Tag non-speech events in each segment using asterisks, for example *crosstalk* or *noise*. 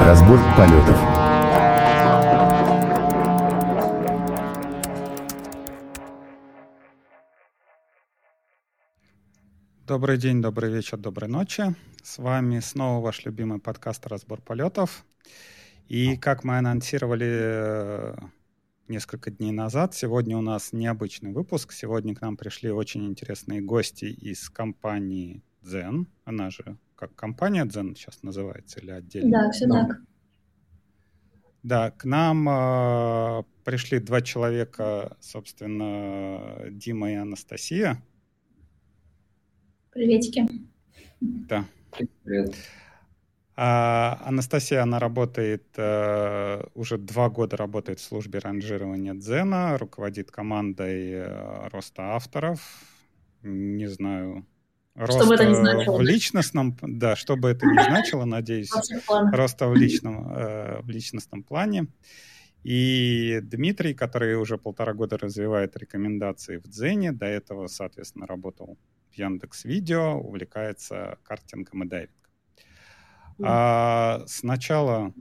Разбор полетов. Добрый день, добрый вечер, доброй ночи. С вами снова ваш любимый подкаст «Разбор полетов». И как мы анонсировали э, несколько дней назад, сегодня у нас необычный выпуск. Сегодня к нам пришли очень интересные гости из компании Zen. Она же как компания Zen сейчас называется или отдельно? Да, все так. Да, к нам э, пришли два человека, собственно, Дима и Анастасия. Приветики. Да. Привет. А, Анастасия, она работает, э, уже два года работает в службе ранжирования Дзена, руководит командой э, роста авторов. Не знаю, роста что бы это ни значило. в личностном, да, что бы это ни *laughs* значило, надеюсь, роста в личном, э, в личностном плане. И Дмитрий, который уже полтора года развивает рекомендации в Дзене, до этого, соответственно, работал Яндекс Видео, увлекается картингом и дайвингом. А, сначала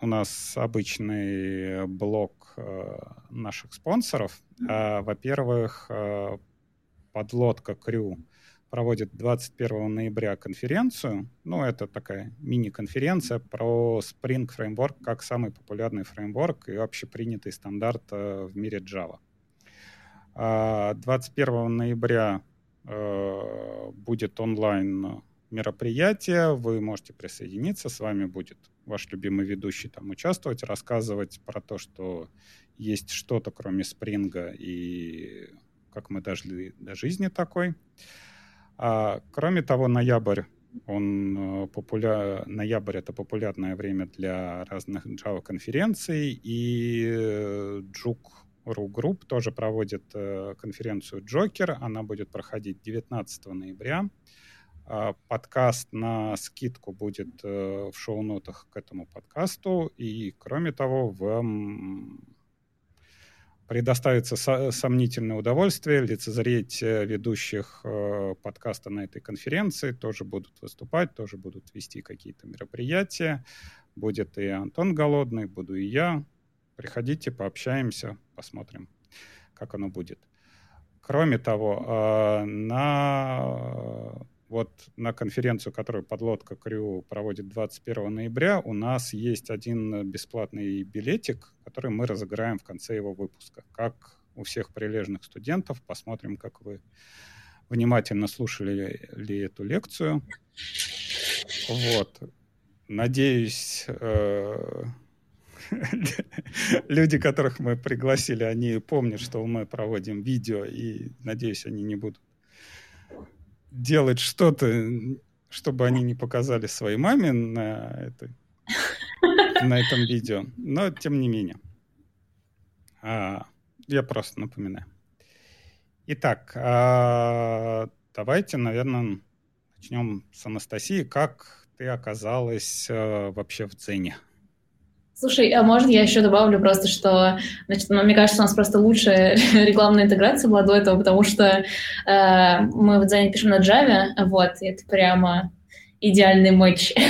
у нас обычный блок э, наших спонсоров. А, во-первых, э, подлодка Крю проводит 21 ноября конференцию. Ну, это такая мини-конференция про Spring Framework как самый популярный фреймворк и общепринятый стандарт э, в мире Java. 21 а, ноября Э, будет онлайн мероприятие, вы можете присоединиться, с вами будет ваш любимый ведущий там участвовать, рассказывать про то, что есть что-то кроме спринга и как мы дошли до жизни такой. А, кроме того, ноябрь он э, популя... ноябрь это популярное время для разных Java конференций и Джук Ru Group тоже проводит э, конференцию Джокер. Она будет проходить 19 ноября. Э, подкаст на скидку будет э, в шоу-нотах к этому подкасту. И, кроме того, вам предоставится со- сомнительное удовольствие лицезреть э, ведущих э, подкаста на этой конференции. Тоже будут выступать, тоже будут вести какие-то мероприятия. Будет и Антон Голодный, буду и я. Приходите, пообщаемся, посмотрим, как оно будет. Кроме того, а, на, вот на конференцию, которую подлодка Крю проводит 21 ноября, у нас есть один бесплатный билетик, который мы разыграем в конце его выпуска. Как у всех прилежных студентов, посмотрим, как вы внимательно слушали ли эту лекцию. Вот. Надеюсь, э, *laughs* люди, которых мы пригласили, они помнят, что мы проводим видео, и, надеюсь, они не будут делать что-то, чтобы они не показали своей маме на, этой, на этом видео. Но, тем не менее. А, я просто напоминаю. Итак, а, давайте, наверное, начнем с Анастасии. Как ты оказалась а, вообще в Дзене? Слушай, а может я еще добавлю просто, что, значит, ну, мне кажется, у нас просто лучшая *laughs* рекламная интеграция была до этого, потому что э, мы в Дзене пишем на Java, вот, и это прямо идеальный матч. *laughs*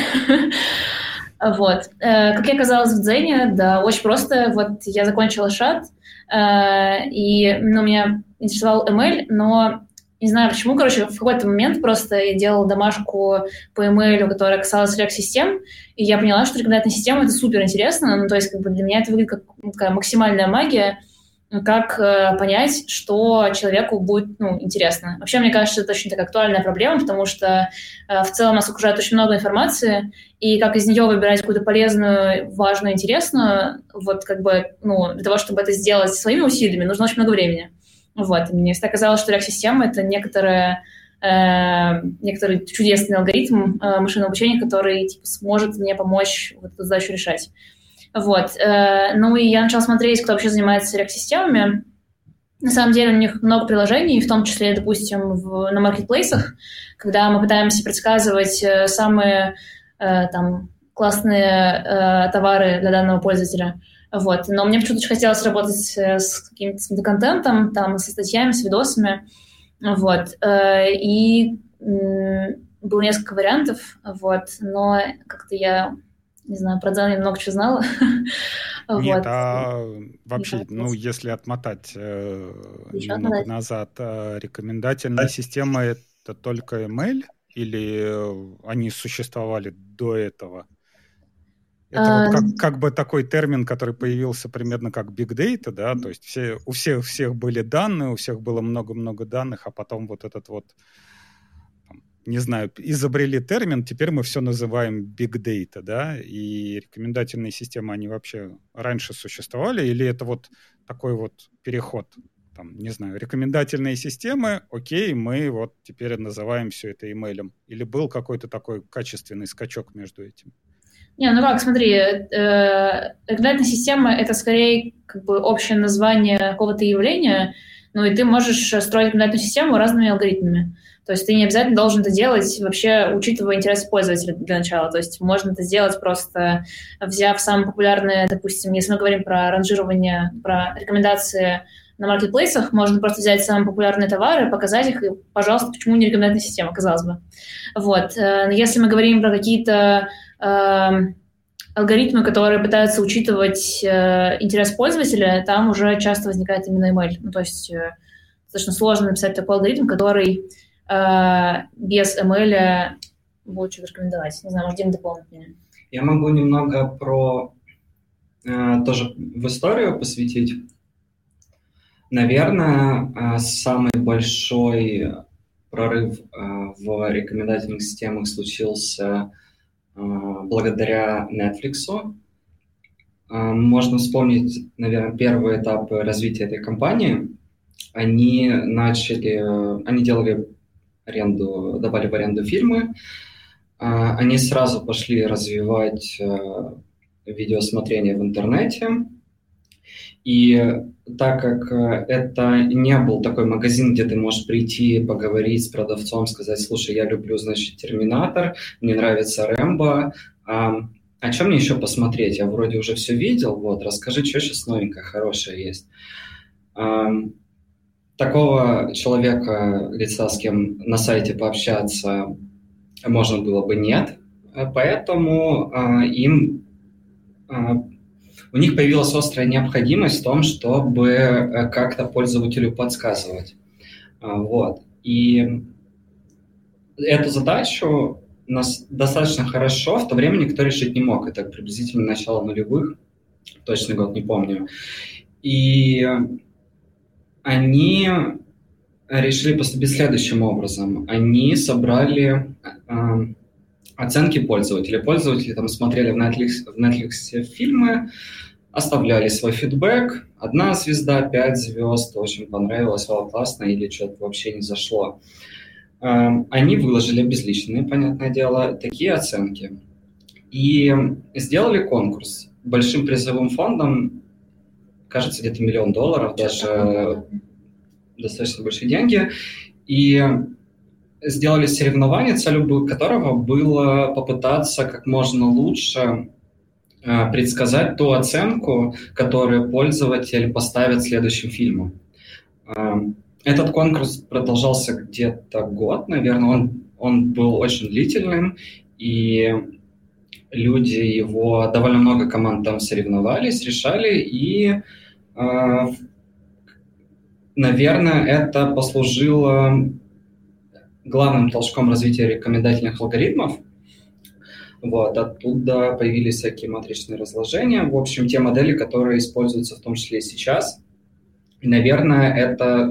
Вот. Э, как я оказалась в Дзене, да, очень просто. Вот я закончила шат, э, и ну, меня интересовал ML, но не знаю почему, короче, в какой-то момент просто я делала домашку по email, которая касалась React-систем, и я поняла, что рекомендательная система — это супер интересно, ну, то есть как бы для меня это выглядит как такая максимальная магия, как э, понять, что человеку будет ну, интересно. Вообще, мне кажется, это очень такая актуальная проблема, потому что э, в целом нас окружает очень много информации, и как из нее выбирать какую-то полезную, важную, интересную, вот как бы, ну, для того, чтобы это сделать своими усилиями, нужно очень много времени. Вот. мне всегда казалось, что React-система — это некоторая э, некоторый чудесный алгоритм э, машинного обучения, который типа, сможет мне помочь вот эту задачу решать. Вот. Э, ну и я начала смотреть, кто вообще занимается React-системами. На самом деле у них много приложений, в том числе, допустим, в, на маркетплейсах, когда мы пытаемся предсказывать э, самые э, там, классные э, товары для данного пользователя. Вот. Но мне почему-то очень хотелось работать э, с каким-то контентом, там, со статьями, с видосами. Вот. Э, и было несколько вариантов, вот, но как-то я Не знаю, про Дзен я много чего знала. *laughs* Нет, вот. а вообще, ну, если отмотать э, немного отмотать? назад, э, рекомендательная система — это только email или они существовали до этого? Это а... вот как, как бы такой термин, который появился примерно как big data, да, то есть все, у всех, всех были данные, у всех было много-много данных, а потом вот этот вот, не знаю, изобрели термин, теперь мы все называем big data, да, и рекомендательные системы, они вообще раньше существовали, или это вот такой вот переход, там, не знаю, рекомендательные системы, окей, мы вот теперь называем все это имейлем, или был какой-то такой качественный скачок между этим? Не, ну как, смотри, э, регулярная система — это скорее как бы общее название какого-то явления, ну и ты можешь строить рекомендательную систему разными алгоритмами. То есть ты не обязательно должен это делать, вообще учитывая интерес пользователя для начала. То есть можно это сделать просто взяв самые популярные, допустим, если мы говорим про ранжирование, про рекомендации на маркетплейсах, можно просто взять самые популярные товары, показать их, и, пожалуйста, почему не рекомендательная система, казалось бы. Вот. Э, если мы говорим про какие-то алгоритмы, которые пытаются учитывать э, интерес пользователя, там уже часто возникает именно email. Ну, то есть э, достаточно сложно написать такой алгоритм, который э, без email будет что-то рекомендовать. Не знаю, может, Дим дополнит меня. Я могу немного про тоже в историю посвятить. Наверное, самый большой прорыв в рекомендательных системах случился благодаря Netflix. А, можно вспомнить, наверное, первые этапы развития этой компании. Они начали, они делали аренду, давали в аренду фильмы. Они сразу пошли развивать видеосмотрение в интернете. И так как это не был такой магазин, где ты можешь прийти, поговорить с продавцом, сказать, слушай, я люблю, значит, Терминатор, мне нравится Рэмбо, а, а что мне еще посмотреть? Я вроде уже все видел, вот, расскажи, что сейчас новенькое, хорошее есть. А, такого человека, лица, с кем на сайте пообщаться, можно было бы нет, поэтому а, им а, у них появилась острая необходимость в том, чтобы э, как-то пользователю подсказывать. А, вот. И эту задачу нас достаточно хорошо в то время никто решить не мог. Это приблизительно начало нулевых, точный год не помню. И они решили поступить следующим образом. Они собрали э, оценки пользователей. Пользователи там смотрели в Netflix, в Netflix фильмы, оставляли свой фидбэк. Одна звезда, пять звезд, очень понравилось, вау, классно, или что-то вообще не зашло. Эм, они выложили безличные, понятное дело, такие оценки. И сделали конкурс. Большим призовым фондом, кажется, где-то миллион долларов, даже достаточно большие деньги. И сделали соревнование, целью которого было попытаться как можно лучше э, предсказать ту оценку, которую пользователь поставит следующим фильму. Э, этот конкурс продолжался где-то год, наверное, он, он был очень длительным, и люди его, довольно много команд там соревновались, решали, и, э, наверное, это послужило главным толчком развития рекомендательных алгоритмов. Вот, оттуда появились всякие матричные разложения. В общем, те модели, которые используются в том числе и сейчас. И, наверное, это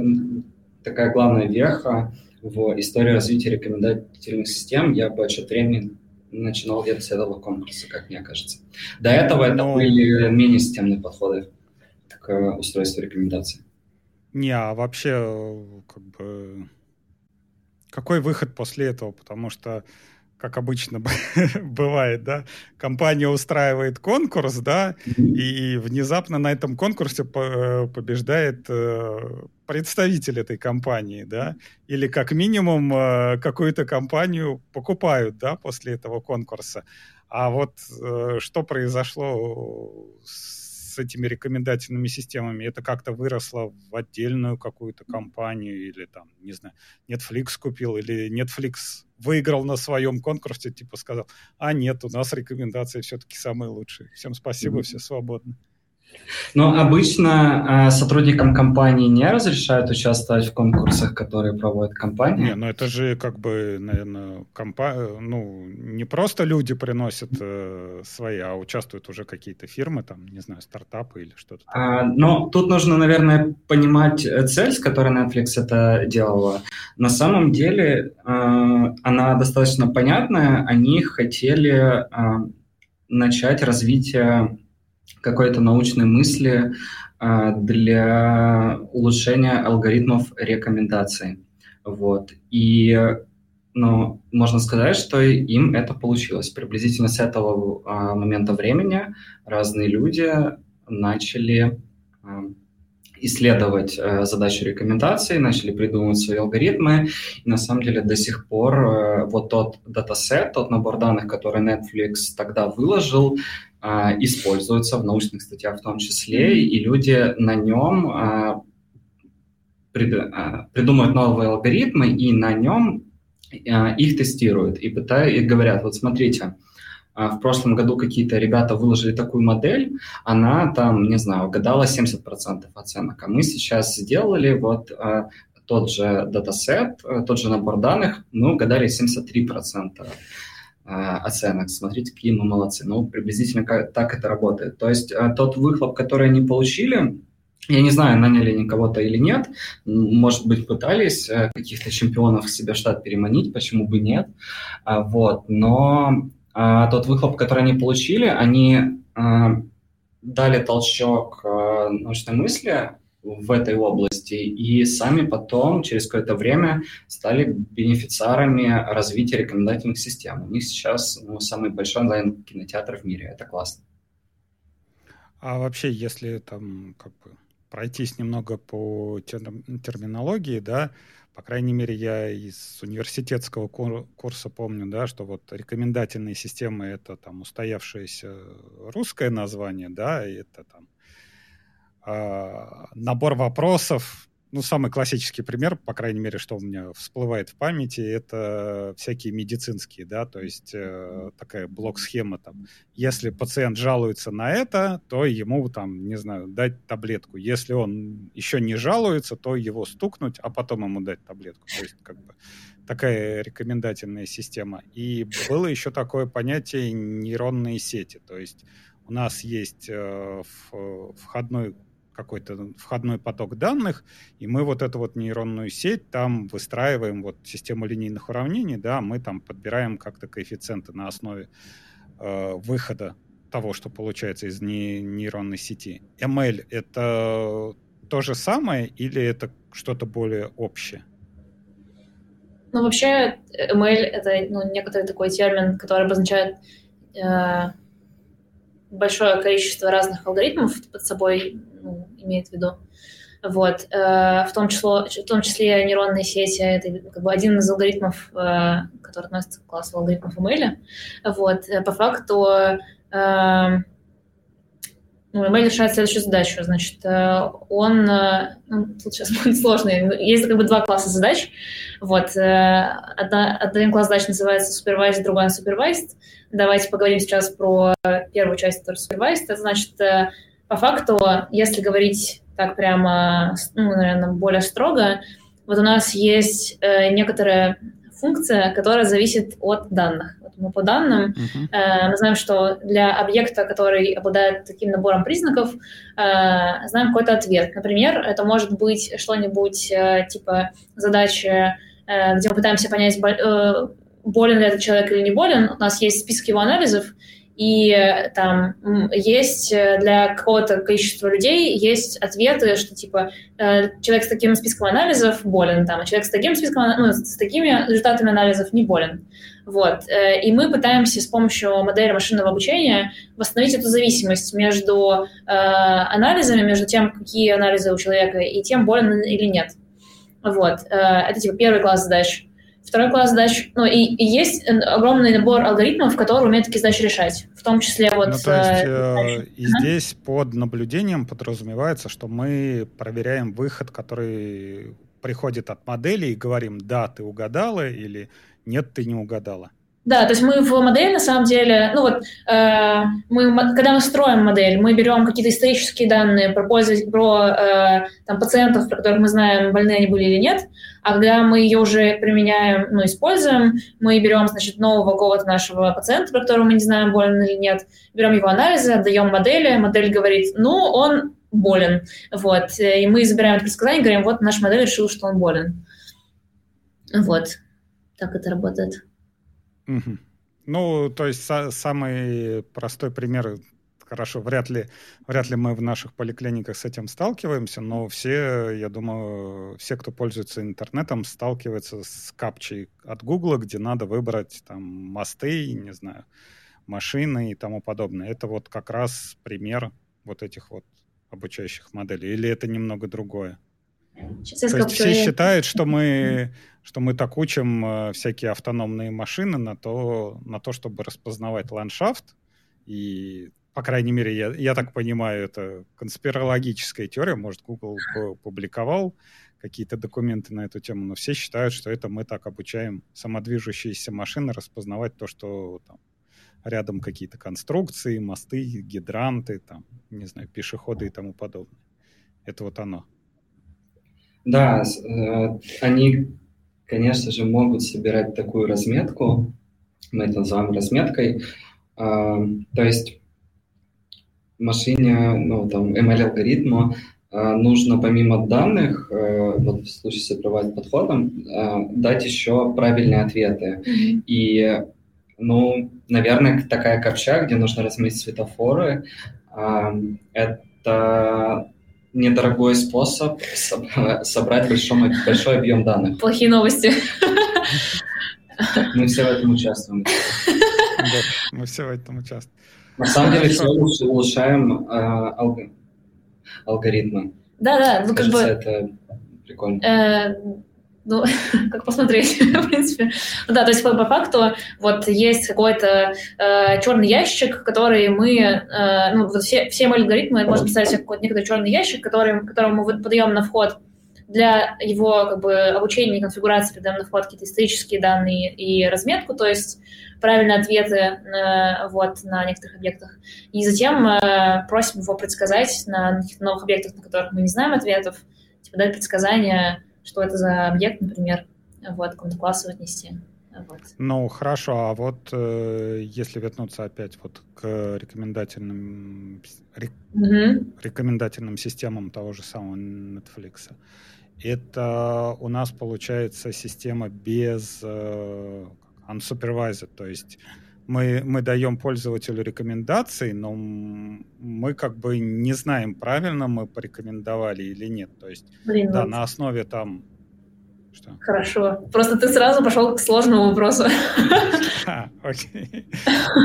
такая главная веха в истории развития рекомендательных систем. Я бы отчет времени начинал где-то с этого конкурса, как мне кажется. До этого это Но... были менее системные подходы к устройству рекомендаций. Не, а вообще, как бы, какой выход после этого? Потому что, как обычно *laughs* бывает, да, компания устраивает конкурс, да, и внезапно на этом конкурсе э, побеждает э, представитель этой компании, да, или как минимум э, какую-то компанию покупают, да, после этого конкурса. А вот что произошло с с этими рекомендательными системами, это как-то выросло в отдельную какую-то компанию или там, не знаю, Netflix купил или Netflix выиграл на своем конкурсе, типа сказал, а нет, у нас рекомендации все-таки самые лучшие. Всем спасибо, mm-hmm. все свободны. Но обычно э, сотрудникам компании не разрешают участвовать в конкурсах, которые проводит компания. Не, ну это же как бы, наверное, компа... ну не просто люди приносят э, свои, а участвуют уже какие-то фирмы, там, не знаю, стартапы или что-то. А, но тут нужно, наверное, понимать э, цель, с которой Netflix это делала. На самом деле э, она достаточно понятная. Они хотели э, начать развитие какой-то научной мысли а, для улучшения алгоритмов рекомендаций. Вот. И ну, можно сказать, что им это получилось. Приблизительно с этого а, момента времени разные люди начали а, исследовать э, задачу рекомендаций, начали придумывать свои алгоритмы. И на самом деле до сих пор э, вот тот датасет, тот набор данных, который Netflix тогда выложил, а, используется в научных статьях в том числе, и люди на нем а, а, придумывают новые алгоритмы, и на нем их тестируют, и, пытают, и говорят, вот смотрите, в прошлом году какие-то ребята выложили такую модель, она там, не знаю, угадала 70% оценок, а мы сейчас сделали вот тот же датасет, тот же набор данных, мы угадали 73%. А, оценок. Смотрите, какие мы молодцы. Ну, приблизительно так это работает. То есть а, тот выхлоп, который они получили, я не знаю, наняли они кого-то или нет. Может быть, пытались э, каких-то чемпионов в себя штат переманить, почему бы нет. А, вот. Но тот выхлоп, который они получили, они дали толчок научной мысли, в этой области, и сами потом, через какое-то время, стали бенефициарами развития рекомендательных систем. У них сейчас ну, самый большой онлайн-кинотеатр в мире. Это классно. А вообще, если там как бы пройтись немного по терминологии, да, по крайней мере, я из университетского курса помню, да, что вот рекомендательные системы — это там устоявшееся русское название, да, и это там набор вопросов. Ну, самый классический пример, по крайней мере, что у меня всплывает в памяти, это всякие медицинские, да, то есть э, такая блок-схема там. Если пациент жалуется на это, то ему там, не знаю, дать таблетку. Если он еще не жалуется, то его стукнуть, а потом ему дать таблетку. То есть как бы такая рекомендательная система. И было еще такое понятие нейронные сети. То есть у нас есть э, входной какой-то входной поток данных, и мы вот эту вот нейронную сеть там выстраиваем вот систему линейных уравнений, да, мы там подбираем как-то коэффициенты на основе э, выхода того, что получается из не, нейронной сети. ML — это то же самое или это что-то более общее? Ну, вообще, ML — это ну, некоторый такой термин, который обозначает э, большое количество разных алгоритмов под собой ну, имеет в виду. Вот. Э, в, том числе, в том числе нейронные сети — это как бы один из алгоритмов, э, который относится к классу алгоритмов ML. Вот. Э, по факту ну, ML решает следующую задачу. Значит, он... Ну, тут сейчас *laughs* будет сложно. Есть как бы два класса задач. Вот. Одна, один класс задач называется supervised, другой unsupervised. Давайте поговорим сейчас про первую часть, которая supervised. Это значит, по факту, если говорить так прямо, ну, наверное, более строго, вот у нас есть э, некоторая функция, которая зависит от данных. Мы по данным uh-huh. э, мы знаем, что для объекта, который обладает таким набором признаков, э, знаем какой-то ответ. Например, это может быть что-нибудь э, типа задачи, э, где мы пытаемся понять, болен ли этот человек или не болен. У нас есть список его анализов, и э, там есть э, для какого-то количества людей есть ответы, что типа э, человек с таким списком анализов болен, там, а человек с таким списком, ну, с такими результатами анализов не болен. Вот. И мы пытаемся с помощью модели машинного обучения восстановить эту зависимость между э, анализами, между тем, какие анализы у человека, и тем, болен или нет. Вот. Это типа первый класс задач. второй класс задач, ну, и, и есть огромный набор алгоритмов, которые умеют такие задачи решать, в том числе вот... Ну, то есть, э, и ага. здесь под наблюдением подразумевается, что мы проверяем выход, который приходит от модели, и говорим, да, ты угадала, или нет, ты не угадала. Да, то есть мы в модели на самом деле, ну вот, э, мы, когда мы строим модель, мы берем какие-то исторические данные про пользователей, про э, там, пациентов, про которых мы знаем, больны они были или нет, а когда мы ее уже применяем, ну, используем, мы берем, значит, нового какого-то нашего пациента, про которого мы не знаем, болен или нет, берем его анализы, отдаем модели, модель говорит, ну, он болен, вот, и мы забираем это предсказание, говорим, вот наша модель решила, что он болен. Вот, так это работает. Угу. Ну, то есть са- самый простой пример, хорошо, вряд ли, вряд ли мы в наших поликлиниках с этим сталкиваемся, но все, я думаю, все, кто пользуется интернетом, сталкиваются с капчей от Гугла, где надо выбрать там мосты, не знаю, машины и тому подобное. Это вот как раз пример вот этих вот обучающих моделей. Или это немного другое? Сейчас То есть все считают, что мы *laughs* что мы так учим э, всякие автономные машины на то, на то, чтобы распознавать ландшафт. И, по крайней мере, я, я так понимаю, это конспирологическая теория. Может, Google публиковал какие-то документы на эту тему, но все считают, что это мы так обучаем самодвижущиеся машины распознавать то, что там рядом какие-то конструкции, мосты, гидранты, там, не знаю, пешеходы и тому подобное. Это вот оно. Да, э, они конечно же, могут собирать такую разметку, мы это называем разметкой, а, то есть машине, ну, там, ML-алгоритму а, нужно помимо данных, а, вот в случае с сопроводительным подходом, дать еще правильные ответы. Mm-hmm. И, ну, наверное, такая копча, где нужно разметить светофоры, это недорогой способ собрать большой, большой объем данных. Плохие новости. Мы все в этом участвуем. Да, мы все в этом участвуем. На самом деле все улучшаем э, алгоритмы. Да, да, ну как бы... это прикольно. Ну, *laughs* как посмотреть, *laughs* в принципе. Ну, да, то есть по, по факту вот есть какой-то э, черный ящик, который мы, э, ну, вот все, все мои алгоритмы, можно представить себе какой-то некоторый черный ящик, который, который мы подаем на вход для его как бы обучения и конфигурации передаем на вход какие-то исторические данные и разметку, то есть правильные ответы э, вот, на некоторых объектах. И затем э, просим его предсказать на новых объектах, на которых мы не знаем ответов, типа дать предсказания что это за объект, например, вот, какому-то классу отнести. Вот. Ну, хорошо, а вот э, если вернуться опять вот к рекомендательным, рек, mm рекомендательным системам того же самого Netflix, это у нас получается система без э, unsupervised, то есть мы, мы даем пользователю рекомендации, но мы как бы не знаем, правильно мы порекомендовали или нет. То есть, Блин, да, вот. на основе там... Что? Хорошо. Просто ты сразу пошел к сложному вопросу. *laughs* А, окей.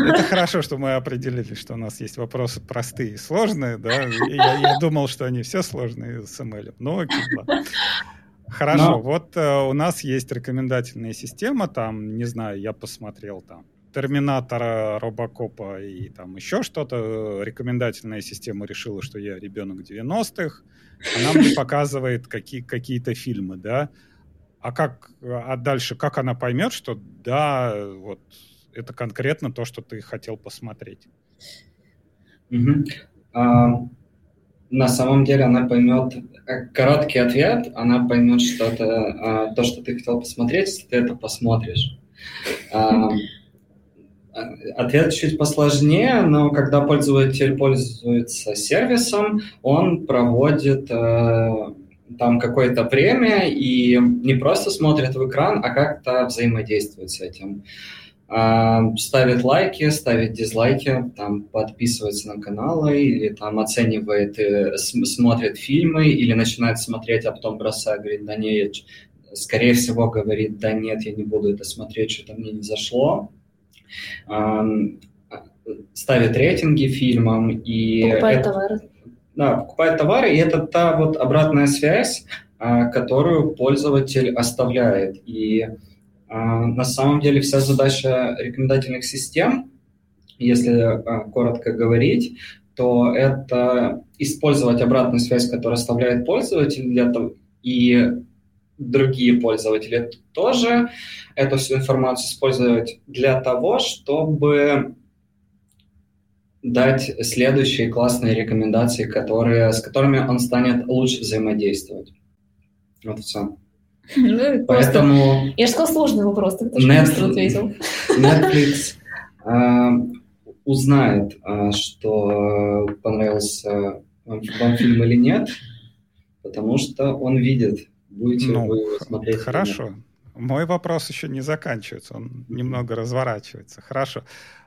Это хорошо, что мы определили, что у нас есть вопросы простые и сложные, да. Я, я думал, что они все сложные с ML. Ну, окей, ладно. Хорошо, Но... вот э, у нас есть рекомендательная система, там, не знаю, я посмотрел там Терминатора, Робокопа и там еще что-то. Рекомендательная система решила, что я ребенок 90-х. Она мне *laughs* показывает какие, какие-то фильмы, да. А как, а дальше, как она поймет, что да, вот это конкретно то, что ты хотел посмотреть? Угу. А, на самом деле она поймет э, короткий ответ, она поймет, что это а, то, что ты хотел посмотреть, если ты это посмотришь. А, Ответ чуть посложнее, но когда пользователь пользуется сервисом, он проводит э, там какое-то время и не просто смотрит в экран, а как-то взаимодействует с этим. Э, ставит лайки, ставит дизлайки, там подписывается на каналы или там оценивает, э, смотрит фильмы или начинает смотреть, а потом бросает, говорит, да нет, скорее всего говорит, да нет, я не буду это смотреть, что-то мне не зашло ставит рейтинги фильмам и... Покупает это, товары. Да, покупает товары, и это та вот обратная связь, а, которую пользователь оставляет. И На самом деле вся задача рекомендательных систем, если коротко говорить, то это использовать обратную связь, которую оставляет пользователь для того, и другие пользователи тоже эту всю информацию использовать для того, чтобы дать следующие классные рекомендации, которые, с которыми он станет лучше взаимодействовать. Вот все. Ну, Поэтому... Я же сказал сложный вопрос, ты Netflix, ответил. Netflix *laughs* э, узнает, э, что понравился вам фильм или нет, потому что он видит, будете ну, вы его смотреть. Хорошо. Мой вопрос еще не заканчивается, он немного разворачивается. Хорошо.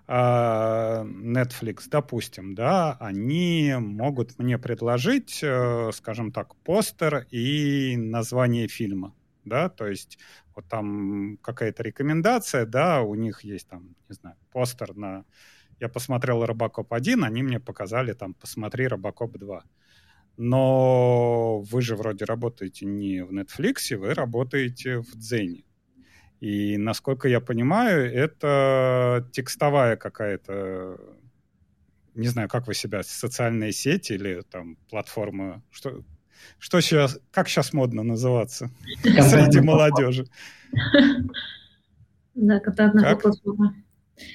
А, Netflix, допустим, да, они могут мне предложить, э, скажем так, постер и название фильма, да, то есть вот там какая-то рекомендация, да, у них есть там, не знаю, постер на... Я посмотрел Робокоп 1, они мне показали там, посмотри Робокоп 2. Но вы же вроде работаете не в Netflix, вы работаете в Дзене. И, насколько я понимаю, это текстовая какая-то, не знаю, как вы себя, социальные сети или там платформа, что, что сейчас, как сейчас модно называться среди молодежи? *laughs* Да, контентная платформа.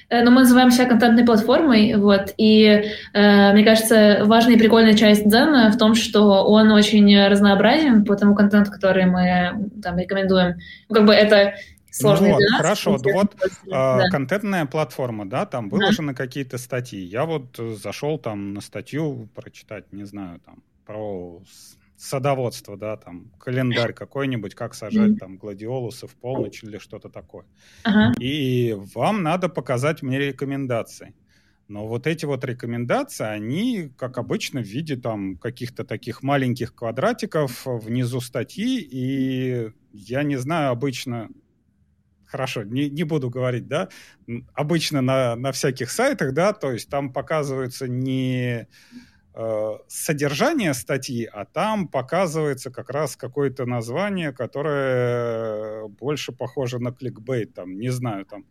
Э, но мы называем себя контентной платформой, вот, и э, мне кажется, важная и прикольная часть Дзена в том, что он очень разнообразен по тому контенту, который мы там рекомендуем. Ну, как бы это сложный ну, вот, для нас. Хорошо, вот а, да. контентная платформа, да, там выложены да. какие-то статьи. Я вот зашел там на статью прочитать, не знаю, там про садоводство, да, там календарь какой-нибудь, как сажать mm-hmm. там гладиолусы в полночь или что-то такое. Uh-huh. И вам надо показать мне рекомендации. Но вот эти вот рекомендации, они, как обычно, в виде там каких-то таких маленьких квадратиков внизу статьи, и я не знаю, обычно хорошо, не, не буду говорить, да, обычно на, на всяких сайтах, да, то есть там показываются не содержание статьи, а там показывается как раз какое-то название, которое больше похоже на кликбейт, там, не знаю, там,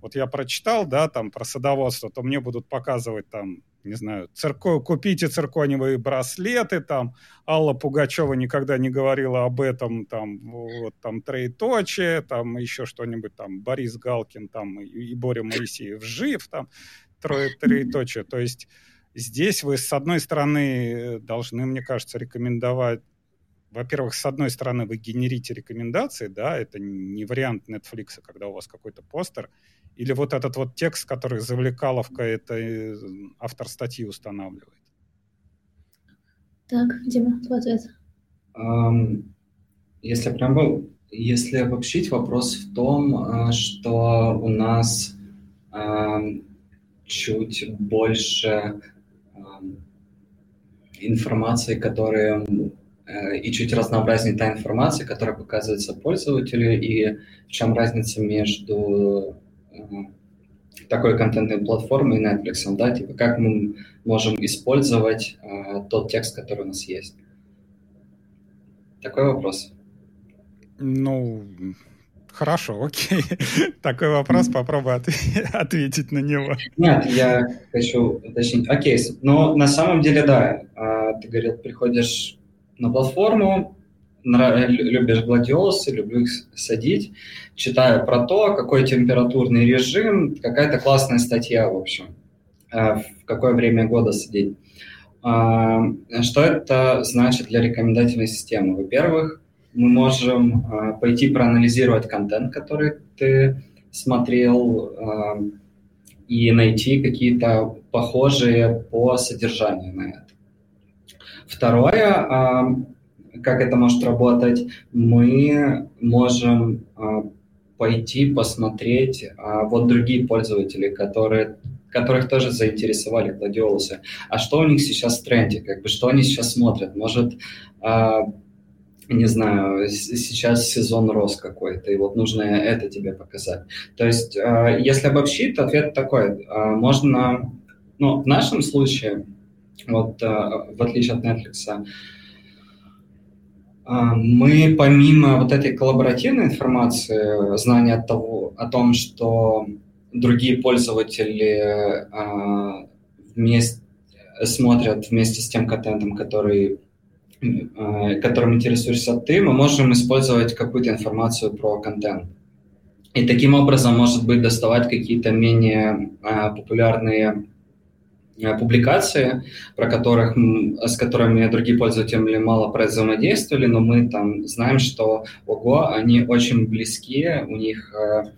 вот я прочитал, да, там, про садоводство, то мне будут показывать там не знаю, цирко... купите цирконевые браслеты, там, Алла Пугачева никогда не говорила об этом, там, вот, там, троеточие, там, еще что-нибудь, там, Борис Галкин, там, и, и Боря Моисеев жив, там, трое, троеточие, то есть здесь вы, с одной стороны, должны, мне кажется, рекомендовать во-первых, с одной стороны, вы генерите рекомендации, да, это не вариант Netflix, когда у вас какой-то постер, или вот этот вот текст, который завлекаловка, это э, автор статьи устанавливает? Так, Дима, твой ответ. Um, если прям был, если обобщить, вопрос в том, а, что у нас um, чуть больше информации, которая э, и чуть разнообразнее та информация, которая показывается пользователю, и в чем разница между такой контентной платформы и Netflix, да, типа как мы можем использовать э, тот текст, который у нас есть. Такой вопрос. Ну, хорошо, окей. *laughs* Такой вопрос, попробуй от *laughs* ответить на него. Нет, я хочу уточнить. Окей, но на самом деле, да, э, ты говорил, приходишь на платформу, любишь гладиолусы, люблю их садить, читаю про то, какой температурный режим, какая-то классная статья, в общем, э, в какое время года садить. А, что это значит для рекомендательной системы? Во-первых, мы можем а, пойти проанализировать контент, который ты смотрел, а, и найти какие-то похожие по содержанию на это. Второе, как это может работать, мы можем а, пойти посмотреть а, вот другие пользователи, которые которых тоже заинтересовали гладиолусы. А что у них сейчас в тренде? Как бы, что они сейчас смотрят? Может, не знаю, сейчас сезон роз какой-то, и вот нужно это тебе показать. То есть, если обобщить, ответ такой. Можно, ну, в нашем случае, вот в отличие от Netflix, А, мы помимо вот этой коллаборативной информации, знания от того, о том, что другие пользователи а, вместе, смотрят вместе с тем контентом, который, а, которым интересуешься ты, мы можем использовать какую-то информацию про контент. И таким образом, может быть, доставать какие-то менее популярные Э, публикации, про которых, с которыми другие пользователи мало взаимодействовали, но мы там знаем, что ого, они очень близкие, у них э,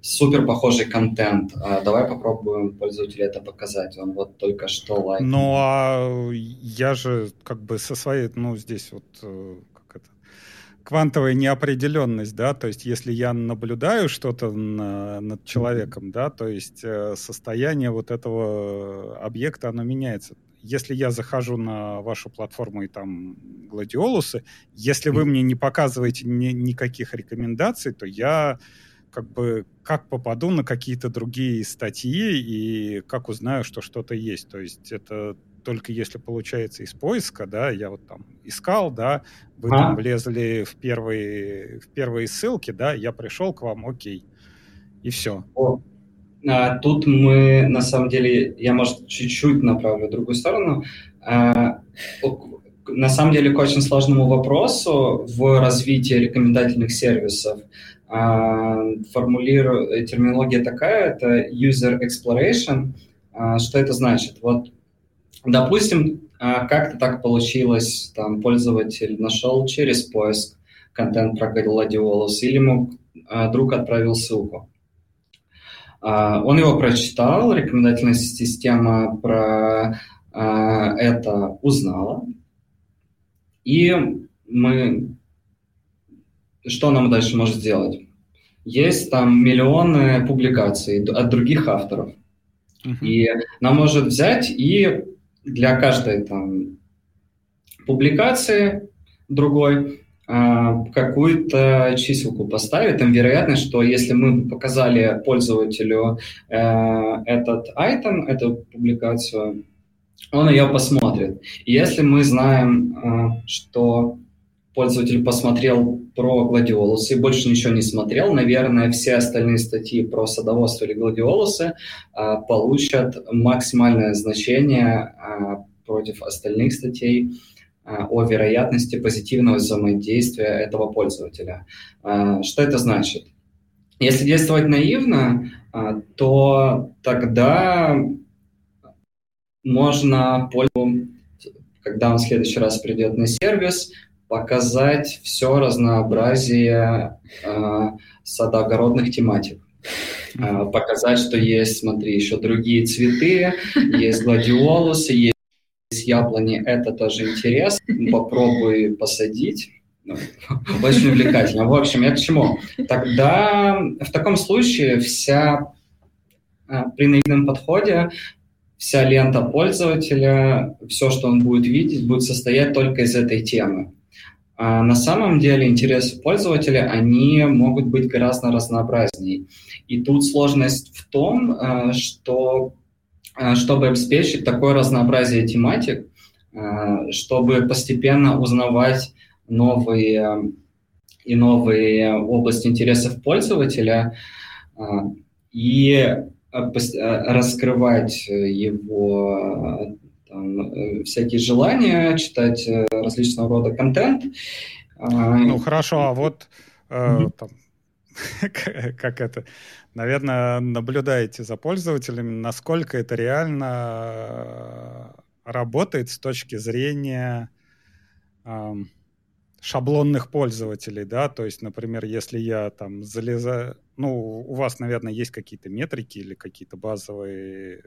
супер похожий контент. А давай попробуем пользователю это показать. Он вот только что лайк. Ну, а я же как бы со своей, ну, здесь вот э, квантовая неопределенность, да, то есть если я наблюдаю что-то на, над человеком, да, то есть э, состояние вот этого объекта, оно меняется. Если я захожу на вашу платформу и там гладиолусы, если вы мне не показываете ни, никаких рекомендаций, то я как бы как попаду на какие-то другие статьи и как узнаю, что что-то есть. То есть это только если получается из поиска, да, я вот там искал, да, вы а? там влезли в первые, в первые ссылки, да, я пришел к вам, окей, и все. О. А, тут мы, на самом деле, я, может, чуть-чуть направлю в другую сторону. А, на самом деле, к очень сложному вопросу в развитии рекомендательных сервисов формулирую, терминология такая, это user exploration. А, что это значит? Вот Допустим, а, как-то так получилось, там пользователь нашел через поиск контент про гладиолус, или ему а, друг отправил ссылку. А, он его прочитал, рекомендательная система про это узнала, и мы... Что нам дальше может сделать? Есть там миллионы публикаций от других авторов. Uh-huh. И нам может взять и для каждой там публикации другой а, какую-то чиселку поставить. Там вероятность, что если мы показали пользователю э, этот айтем, эту публикацию, он ее посмотрит. И если мы знаем, э, что пользователь посмотрел про гладиолусы и больше ничего не смотрел, наверное, все остальные статьи про садоводство или гладиолусы а, получат максимальное значение а, против остальных статей а, о вероятности позитивного взаимодействия этого пользователя. А, что это значит? Если действовать наивно, а, то тогда можно пользователю, когда он в следующий раз придет на сервис, показать все разнообразие э, садоогородных тематик. Э, показать, что есть, смотри, еще другие цветы, есть гладиолусы, есть яблони, это тоже интересно, попробуй посадить. Ну, *laughs* очень увлекательно. В общем, я к чему? Тогда в таком случае вся э, при наивном подходе вся лента пользователя, все, что он будет видеть, будет состоять только из этой темы. А на самом деле интересы пользователя, они могут быть гораздо разнообразнее. И тут сложность в том, э, что э, чтобы обеспечить такое разнообразие тематик, э, чтобы постепенно узнавать новые и новые области интересов пользователя и раскрывать его всякие желания, читать э, различного рода контент. А, ну хорошо, а вот э, там, *laughs* как это, наверное, наблюдаете за пользователями, насколько это реально э, работает с точки зрения э, шаблонных пользователей, да, то есть, например, если я там залезаю, ну, у вас, наверное, есть какие-то метрики или какие-то базовые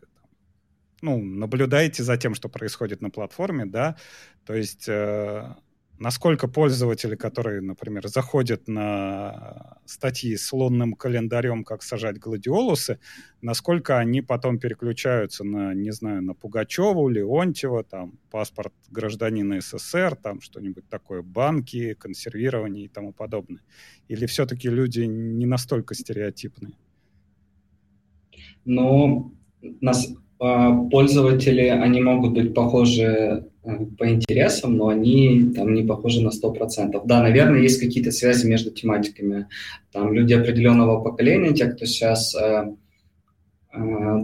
ну, наблюдаете за тем, что происходит на платформе, да, то есть э, насколько пользователи, которые, например, заходят на статьи с лунным календарем, как сажать гладиолусы, насколько они потом переключаются на, не знаю, на Пугачеву, Леонтьева, там, паспорт гражданина СССР, там что-нибудь такое, банки, консервирование и тому подобное. Или все-таки люди не настолько стереотипные? Ну, нас пользователи, они могут быть похожи по интересам, но они там не похожи на 100%. Да, наверное, есть какие-то связи между тематиками. Там люди определенного поколения, те, кто сейчас э, э,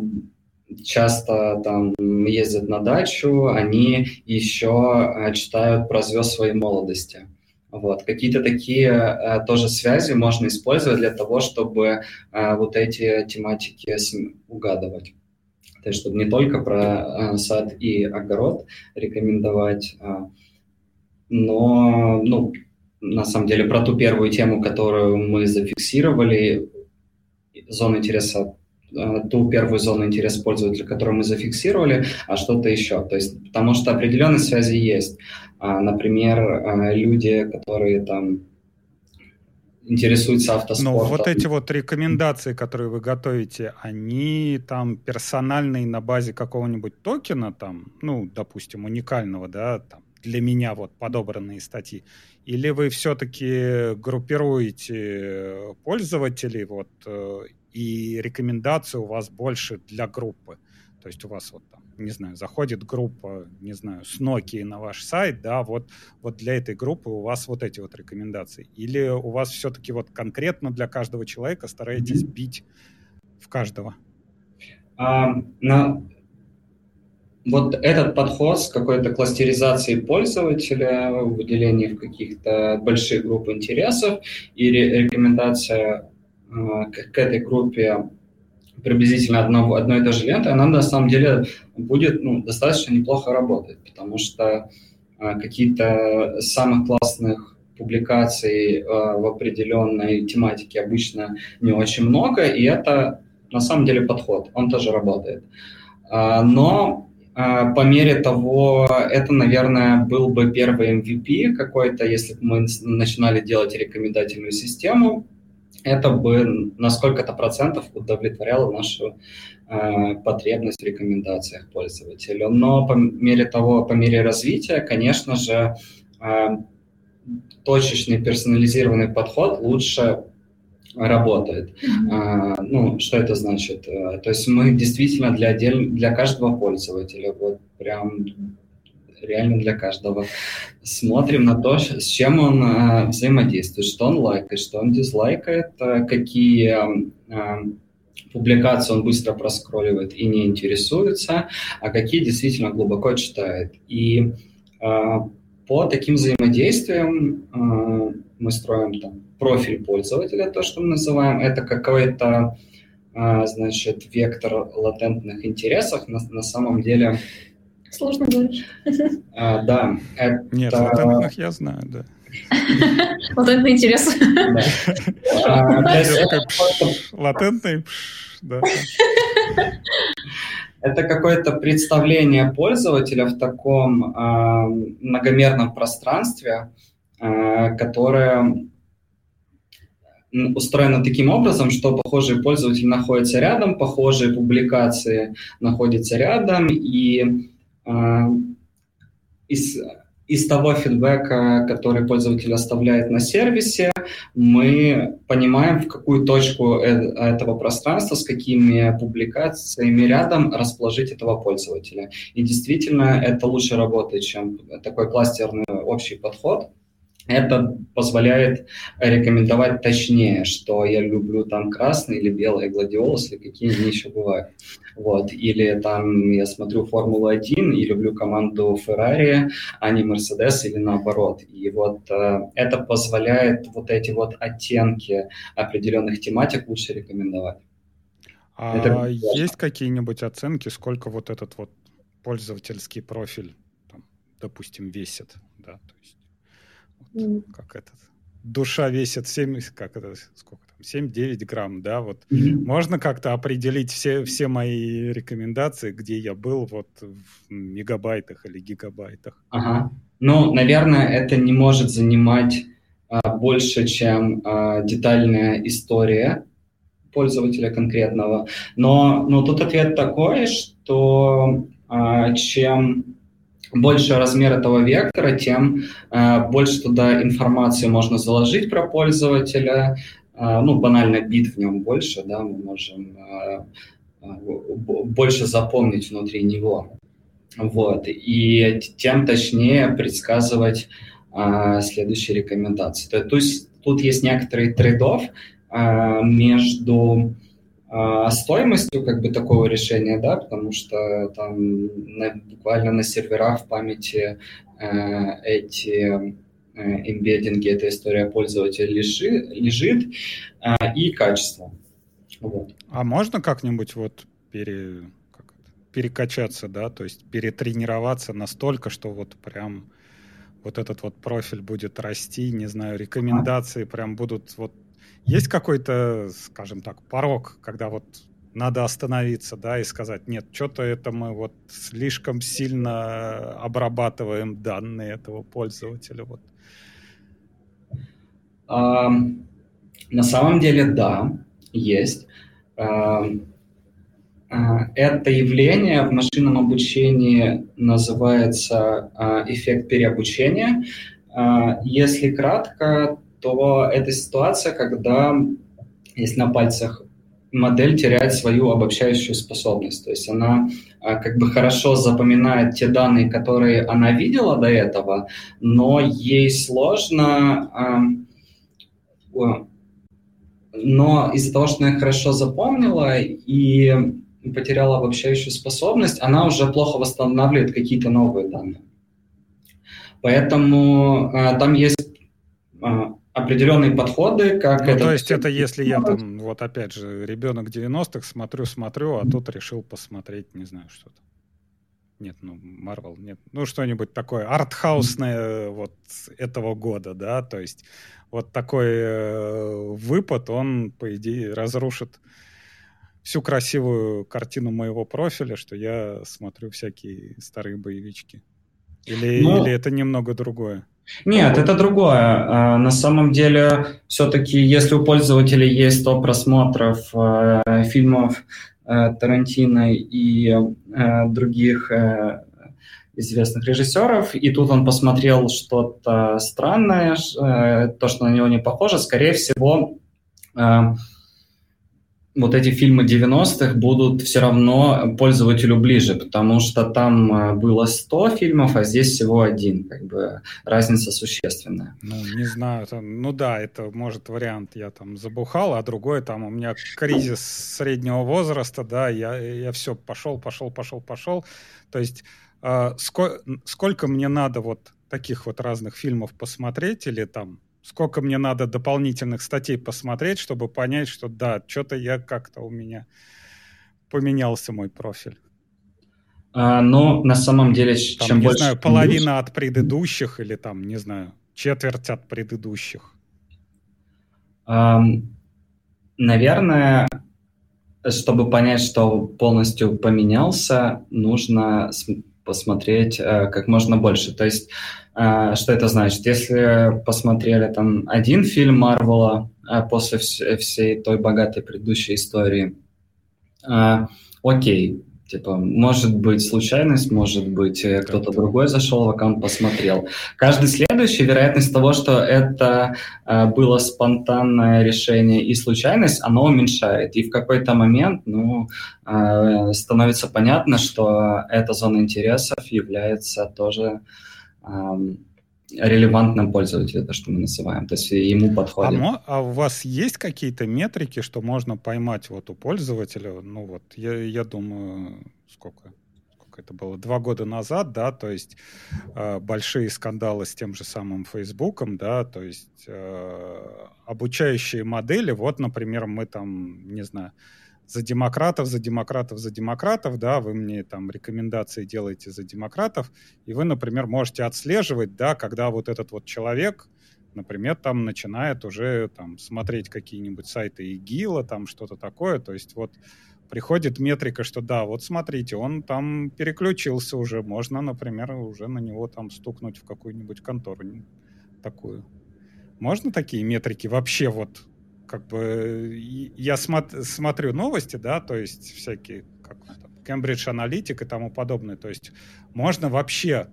часто там ездят на дачу, они еще э, читают про звезд своей молодости. Вот. Какие-то такие э, тоже связи можно использовать для того, чтобы э, вот эти тематики угадывать. То есть, чтобы не только про э, сад и огород рекомендовать, э, но, ну, на самом деле, про ту первую тему, которую мы зафиксировали, зону интереса э, ту первую зону интереса пользователя, которую мы зафиксировали, а что-то еще. То есть, потому что определенные связи есть. А, например, люди, которые там интересуется автоспортом. Ну, вот эти вот рекомендации, которые вы готовите, они там персональные на базе какого-нибудь токена, там, ну, допустим, уникального, да, там, для меня вот подобранные статьи, или вы все-таки группируете пользователей, вот, э, и рекомендации у вас больше для группы? То есть у вас вот там не знаю, заходит группа, не знаю, с Nokia на ваш сайт, да, вот, вот для этой группы у вас вот эти вот рекомендации? Или у вас все-таки вот конкретно для каждого человека стараетесь mm-hmm. бить в каждого? А, на... Вот этот подход с какой-то кластеризацией пользователя, выделение в каких-то больших групп интересов и рекомендация а, к этой группе приблизительно одно, одной и той же ленты, она на самом деле будет ну, достаточно неплохо работать, потому что э, какие-то самых классных публикаций э, в определенной тематике обычно не очень много, и это на самом деле подход, он тоже работает. Э, но э, по мере того, это, наверное, был бы первый MVP какой-то, если бы мы начинали делать рекомендательную систему, это бы на сколько-то процентов удовлетворяло нашу э, потребность в рекомендациях пользователя. Но по мере того, по мере развития, конечно же, э, точечный персонализированный подход лучше работает. Mm-hmm. А, ну, что это значит? Э, то есть мы действительно для, отдель... для каждого пользователя вот прям реально для каждого. Смотрим на то, с чем он э, взаимодействует, что он лайкает, что он дизлайкает, э, какие э, публикации он быстро проскролливает и не интересуется, а какие действительно глубоко читает. И э, по таким взаимодействиям э, мы строим там профиль пользователя, то, что мы называем. Это какой-то э, значит, вектор латентных интересов. На, на самом деле Сложно говоришь. А, да. Это... Нет, латентных я знаю, да. *laughs* Латентный интерес. А, латентный, да. Это какое-то представление пользователя в таком э, многомерном пространстве, э, которое устроено таким образом, что похожие пользователи находятся рядом, похожие публикации находятся рядом, и а, из, из того фидбэка, который пользователь оставляет на сервисе, мы понимаем, в какую точку э, этого пространства, с какими публикациями рядом расположить этого пользователя. И действительно, это лучше работает, чем такой кластерный общий подход это позволяет рекомендовать точнее, что я люблю там красный или белый гладиолус, или какие они еще бывают. Вот. Или там я смотрю Формулу-1 и люблю команду Ferrari, а не Mercedes или наоборот. И вот э, это позволяет вот эти вот оттенки определенных тематик лучше рекомендовать. А это есть какие-нибудь оценки, сколько вот этот вот пользовательский профиль, там, допустим, весит? Да, то есть mm. как этот, душа весит 7, как это, сколько там, 7-9 грамм, да, вот mm-hmm. можно как-то определить все, все мои рекомендации, где я был вот в мегабайтах или гигабайтах? Ага. Ну, наверное, это не может занимать а, больше, чем а, детальная история пользователя конкретного. Но, но тут ответ такой, что а, чем больше размер этого вектора, тем э, больше туда информации можно заложить про пользователя. Э, ну, банально бит в нем больше, да, мы можем э, э больше запомнить внутри него. Вот, и тем точнее предсказывать а, следующие рекомендации. То, есть тут есть некоторый трейдов а, между а, стоимостью как бы такого решения, да, потому что там на, буквально на серверах в памяти э, эти эмбеддинги, эта история пользователя лежи, лежит, э, и качество. Вот. А можно как-нибудь вот пере, как это, перекачаться, да, то есть перетренироваться настолько, что вот прям вот этот вот профиль будет расти, не знаю, рекомендации прям будут вот есть какой-то, скажем так, порог, когда вот надо остановиться, да, и сказать, нет, что-то это мы вот слишком сильно обрабатываем данные этого пользователя. Вот. А, на самом деле, да, есть. А, это явление в машинном обучении называется эффект переобучения. Если кратко, то это ситуация, когда, если на пальцах модель теряет свою обобщающую способность. То есть она а, как бы хорошо запоминает те данные, которые она видела до этого, но ей сложно... А, но из-за того, что она хорошо запомнила и потеряла обобщающую способность, она уже плохо восстанавливает какие-то новые данные. Поэтому э, там есть определенные подходы, как ну, это... То есть это если я там, вот опять же, ребенок 90-х, смотрю-смотрю, а тут решил посмотреть, не знаю, что-то. Нет, ну, Марвел, нет. Ну, что-нибудь такое артхаусное вот этого года, да, то есть вот такой э, выпад, он, по идее, разрушит всю красивую картину моего профиля, что я смотрю всякие старые боевички. Или, ну, или это немного другое? Нет, это другое. А, на самом деле, все-таки, если у пользователей есть 100 просмотров э, фильмов э, Тарантино и э, других известных режиссеров, и тут он посмотрел что-то странное, то, что на него не похоже, скорее всего, вот эти фильмы 90-х будут все равно пользователю ближе, потому что там э, было 100 фильмов, а здесь всего один. Как бы разница существенная. Ну, не знаю. Это, ну да, это может вариант. Я там забухал, а другой там у меня кризис среднего возраста, да, я, я все пошел, пошел, пошел, пошел. То есть э, сколько, сколько мне надо вот таких вот разных фильмов посмотреть или там сколько мне надо дополнительных статей посмотреть, чтобы понять, что да, что-то я как-то у меня поменялся мой профиль. А, ну, на самом деле, там, чем не больше... знаю, половина от предыдущих или там, не знаю, четверть от предыдущих. Um, наверное, чтобы понять, что полностью поменялся, нужно посмотреть uh, как можно больше. То есть а, что это значит? Если посмотрели там один фильм Марвела а, после всей той богатой предыдущей истории, а, окей, Типа, может быть случайность, может быть э, кто-то другой зашел в аккаунт, посмотрел. Каждый следующий, вероятность того, что это э, было спонтанное решение и случайность, оно уменьшает. И в какой-то момент, ну, э, становится понятно, что эта зона интересов является тоже релевантным пользователю, то, что мы называем. То есть ему подходит. А, а у вас есть какие-то метрики, что можно поймать вот у пользователя? Ну вот, я, я думаю, сколько? сколько это было? Два года назад, да, то есть э, большие скандалы с тем же самым Фейсбуком, да, то есть э, обучающие модели, вот, например, мы там, не знаю, за демократов, за демократов, за демократов, да, вы мне там рекомендации делаете за демократов, и вы, например, можете отслеживать, да, когда вот этот вот человек, например, там начинает уже там смотреть какие-нибудь сайты ИГИЛа, там что-то такое, то есть вот приходит метрика, что да, вот смотрите, он там переключился уже, можно, например, уже на него там стукнуть в какую-нибудь контору такую. Можно такие метрики вообще вот как бы я смо- смотрю новости, да, то есть всякие, как там, Cambridge Analytic и тому подобное. То есть можно вообще,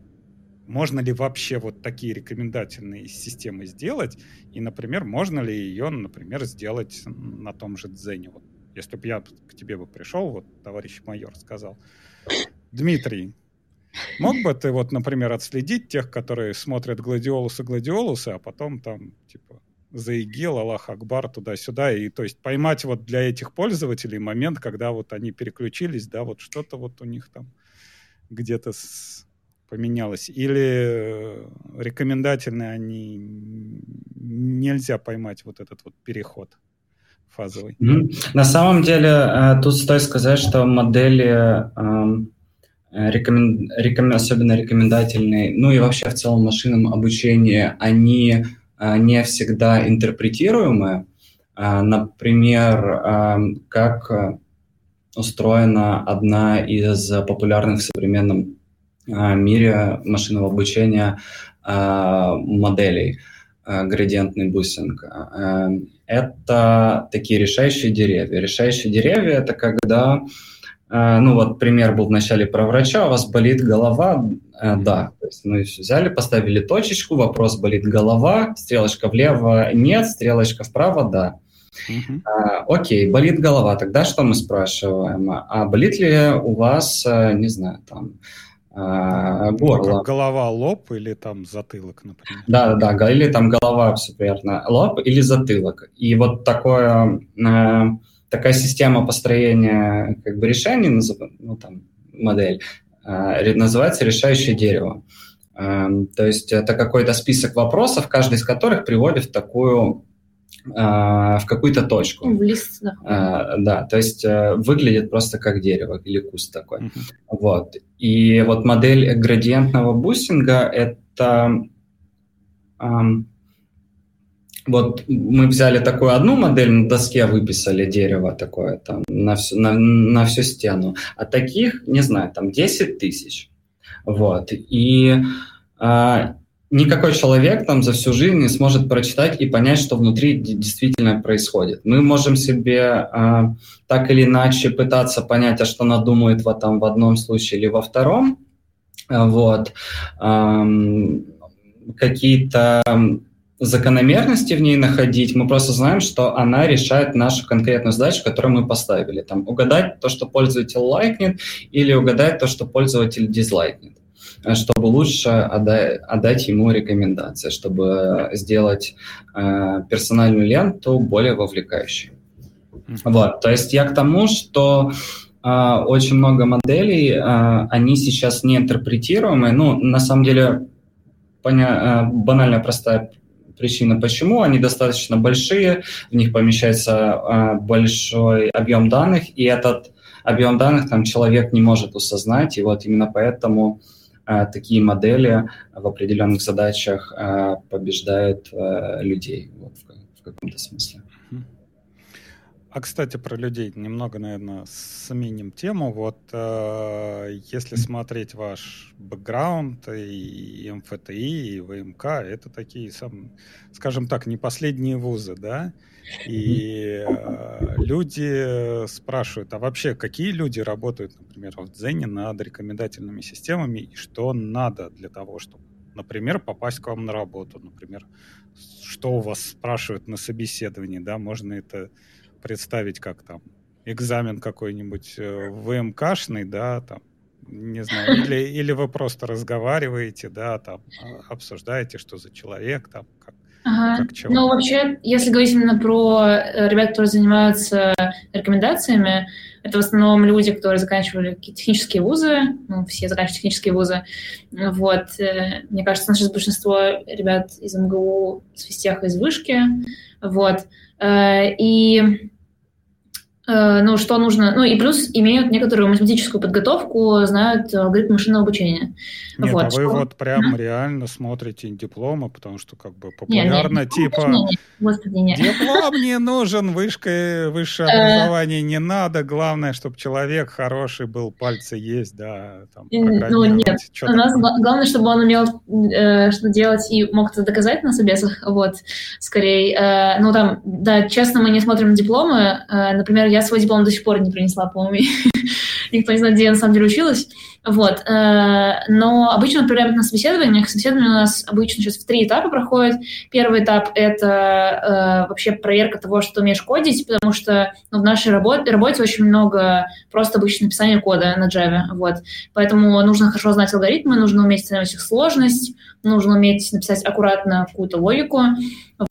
можно ли вообще вот такие рекомендательные системы сделать? И, например, можно ли ее, например, сделать на том же Дзене? Вот, если бы я к тебе бы пришел, вот товарищ майор сказал, Дмитрий, Мог бы ты вот, например, отследить тех, которые смотрят гладиолусы гладиолусы, а потом там, типа, заигил, Аллах Акбар, туда-сюда, и то есть поймать вот для этих пользователей момент, когда вот они переключились, да, вот что-то вот у них там где-то с... поменялось. Или э, рекомендательные они нельзя поймать вот этот вот переход фазовый. На самом деле, э, тут стоит сказать, что модели эм, рекомен... Рекомен... особенно рекомендательные, ну и вообще в целом машинном обучении, они э, не всегда интерпретируемы. Э, например, как устроена одна из популярных в современном мире машинного обучения моделей градиентный бусинг это такие решающие деревья. Решающие деревья – это когда, э, ну вот пример был вначале про врача, у вас болит голова, э, да, то есть мы взяли, поставили точечку, вопрос болит голова, стрелочка влево нет, стрелочка вправо да. Uh-huh. А, окей, болит голова, тогда что мы спрашиваем? А болит ли у вас, э, не знаю, там, а, горло. Ну, голова, лоб или там затылок, например. Да, да, да, или там голова, все верно, лоб или затылок. И вот такое, э, такая система построения как бы решений, ну, там, модель, э, называется решающее дерево. Э, то есть это какой-то список вопросов, каждый из которых приводит в такую а, в какую-то точку. В лист, да. А, да, то есть э, выглядит просто как дерево или куст такой. Uh-huh. Вот. И вот модель градиентного бустинга – это… Вот мы взяли такую одну модель, на доске выписали дерево такое там на всю, на, на всю стену, а таких, не знаю, там 10 тысяч. Вот. И а, никакой человек там за всю жизнь не сможет прочитать и понять, что внутри действительно происходит. Мы можем себе э, так или иначе пытаться понять, а что надумает в, этом, в одном случае или во втором. Вот. Эм, какие-то закономерности в ней находить, мы просто знаем, что она решает нашу конкретную задачу, которую мы поставили. Там, угадать то, что пользователь лайкнет, или угадать то, что пользователь дизлайкнет чтобы лучше отдать, отдать ему рекомендации, чтобы сделать э, персональную ленту более вовлекающей. Вот, то есть я к тому, что э, очень много моделей, э, они сейчас не интерпретируемые. Ну, на самом деле, поня- э, банальная простая причина, почему. Они достаточно большие, в них помещается э, большой объем данных, и этот объем данных там человек не может осознать, и вот именно поэтому Э, такие модели в определенных задачах э, побеждают людей вот, в каком-то смысле. А, кстати, про людей немного, наверное, сменим тему. Вот э, если смотреть ваш бэкграунд и МФТИ, и ВМК, это такие, сам, скажем так, не последние вузы, да? И э, люди спрашивают, а вообще какие люди работают, например, в Дзене над рекомендательными системами, и что надо для того, чтобы, например, попасть к вам на работу, например, что у вас спрашивают на собеседовании, да, можно это представить как там экзамен какой-нибудь э, ВМКшный, да, там, не знаю, *coughs* или, или вы просто разговариваете, да, там, а, обсуждаете, что за человек, там, как, ага. Ну, вообще, если говорить именно про э, ребят, которые занимаются рекомендациями, это в основном люди, которые заканчивали технические вузы, ну, все заканчивают технические вузы. Вот. Э, мне кажется, наше большинство ребят из МГУ, из физтеха, из вышки. Вот. И ну, что нужно, ну и плюс имеют некоторую математическую подготовку, знают алгоритм машинного обучения. Нет, вот, а вы что... вот *laughs* прям mm-hmm. реально смотрите дипломы, потому что как бы популярно нет, нет, типа нет, Господи, нет. диплом не нужен, вышка, высшее э. образование не надо, главное, чтобы человек хороший был, пальцы есть, да, там, Ну нет, у нас главное, чтобы он умел э, что делать и мог это доказать на собесах, вот, скорее. Э, ну там, да, честно, мы не смотрим дипломы, э, например, я свой диплом до сих пор не принесла, по-моему. *laughs* никто не знает, где я на самом деле училась. Вот. Э, но обычно отправляют на собеседование. Собеседование у нас обычно сейчас в три этапа проходит. Первый этап — это э, вообще проверка того, что ты умеешь кодить, потому что ну, в нашей работе, работе очень много просто обычно написания кода на Java. Вот. Поэтому нужно хорошо знать алгоритмы, нужно уметь оценивать их сложность, нужно уметь написать аккуратно какую-то логику.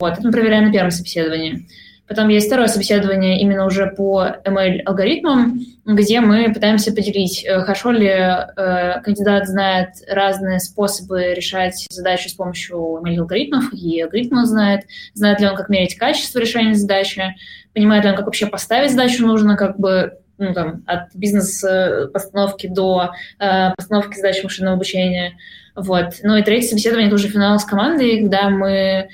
Вот. Это мы проверяем на первом собеседовании. Потом есть второе собеседование именно уже по ML-алгоритмам, где мы пытаемся поделить, э, хорошо ли э, кандидат знает разные способы решать задачи с помощью ML-алгоритмов, и алгоритмы знает, знает ли он, как мерить качество решения задачи, понимает ли он, как вообще поставить задачу нужно, как бы ну, там, от бизнес-постановки до э, постановки задач машинного обучения. Вот. Ну и третье собеседование – это уже финал с командой, когда мы э,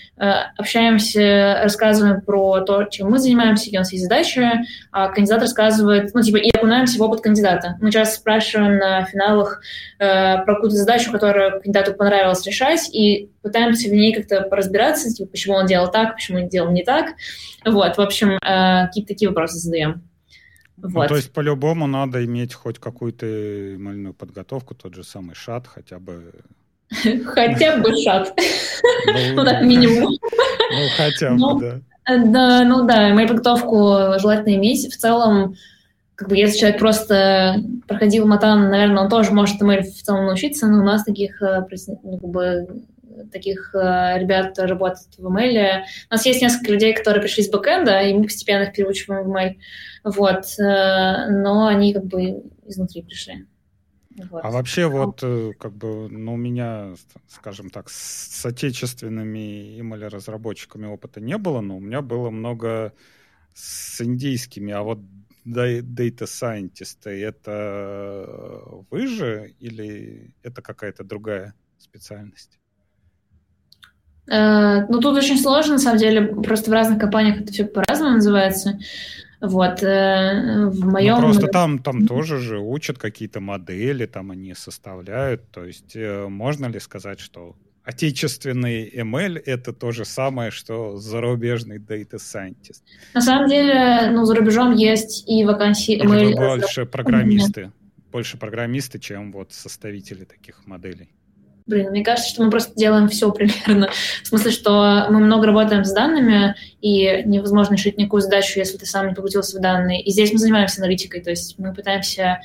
общаемся, рассказываем про то, чем мы занимаемся, какие у нас есть задачи, а кандидат рассказывает, ну, типа, и окунаемся в опыт кандидата. Мы часто спрашиваем на финалах э, про какую-то задачу, которую кандидату понравилось решать, и пытаемся в ней как-то поразбираться, типа, почему он делал так, почему он делал не так. Вот, в общем, э, какие-то такие вопросы задаем. Ну, вот. Ну, то есть по-любому надо иметь хоть какую-то мальную подготовку, тот же самый шат, хотя бы... *laughs* Хотя бы шат. Ну, *laughs* так минимум. Ну, хотя бы, ну, да. Да, ну да, мою подготовку желательно иметь. В целом, как бы если человек просто проходил матан, наверное, он тоже может ML в целом научиться, но у нас таких э, ну, как бы, таких э, ребят работают в ML. У нас есть несколько людей, которые пришли с бэкэнда, и мы постепенно их переучиваем в ML. Вот. Э, но они как бы изнутри пришли. Вот. А вообще вот э, как бы, ну, у меня, скажем так, с отечественными email-разработчиками опыта не было, но у меня было много с индийскими, а вот data scientist это вы же или это какая-то другая специальность? Э, ну, тут очень сложно, на самом деле, просто в разных компаниях это все по-разному называется. Вот, э, в моем... Ну, просто там, там тоже же учат какие-то модели, там они составляют. То есть э, можно ли сказать, что отечественный ML — это то же самое, что зарубежный Data Scientist? На самом деле, ну, за рубежом есть и вакансии ML... Или больше программисты, больше программисты, чем вот составители таких моделей? Блин, мне кажется, что мы просто делаем все примерно. В смысле, что мы много работаем с данными, и невозможно решить никакую задачу, если ты сам не погрузился в данные. И здесь мы занимаемся аналитикой, то есть мы пытаемся